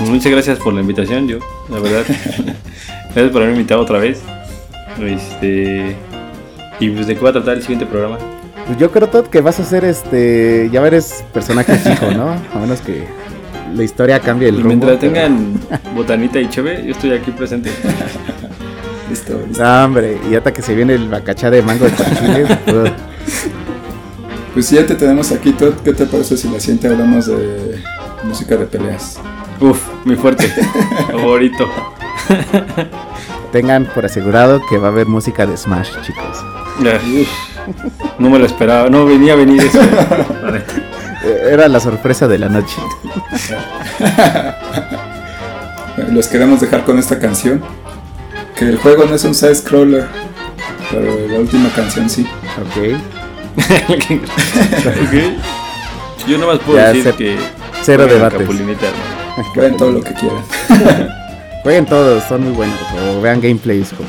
[SPEAKER 2] Muchas gracias por la invitación, yo, la verdad. [LAUGHS] gracias por haberme invitado otra vez. Este. Y pues de qué va a tratar el siguiente programa.
[SPEAKER 1] Pues yo creo Todd, que vas a ser este. Ya eres personaje fijo, [LAUGHS] ¿no? A menos que la historia cambie el
[SPEAKER 2] Y
[SPEAKER 1] rumbo.
[SPEAKER 2] mientras
[SPEAKER 1] pero-
[SPEAKER 2] tengan botanita y cheve, yo estoy aquí presente. [LAUGHS]
[SPEAKER 3] Listo, listo.
[SPEAKER 1] No, hombre, y hasta que se viene el bacachá de mango de chile. pues,
[SPEAKER 3] si ya te tenemos aquí, Todd, ¿qué te parece si la siguiente hablamos de música de peleas?
[SPEAKER 2] Uf, mi fuerte. [LAUGHS] Favorito.
[SPEAKER 1] tengan por asegurado que va a haber música de Smash, chicos.
[SPEAKER 2] No me lo esperaba, no venía a venir eso. [LAUGHS]
[SPEAKER 1] Era la sorpresa de la noche. [LAUGHS]
[SPEAKER 3] Los queremos dejar con esta canción. Que el juego no es un side scroller, pero la última canción sí.
[SPEAKER 1] Ok. [LAUGHS]
[SPEAKER 2] Ok. Yo nomás puedo
[SPEAKER 1] Ya,
[SPEAKER 2] decir que.
[SPEAKER 1] cero
[SPEAKER 2] jueguen
[SPEAKER 1] debates.
[SPEAKER 3] Pueden [LAUGHS] todo lo que quieran. [LAUGHS]
[SPEAKER 1] Jueguen todos, son muy buenos. O vean gameplays. Como...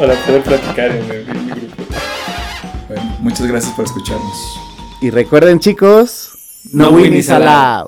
[SPEAKER 2] Para poder platicar en el, en grupo.
[SPEAKER 3] Bueno, muchas gracias por escucharnos.
[SPEAKER 1] Y recuerden, chicos, no,
[SPEAKER 2] No
[SPEAKER 1] winning
[SPEAKER 2] winning
[SPEAKER 1] allowed.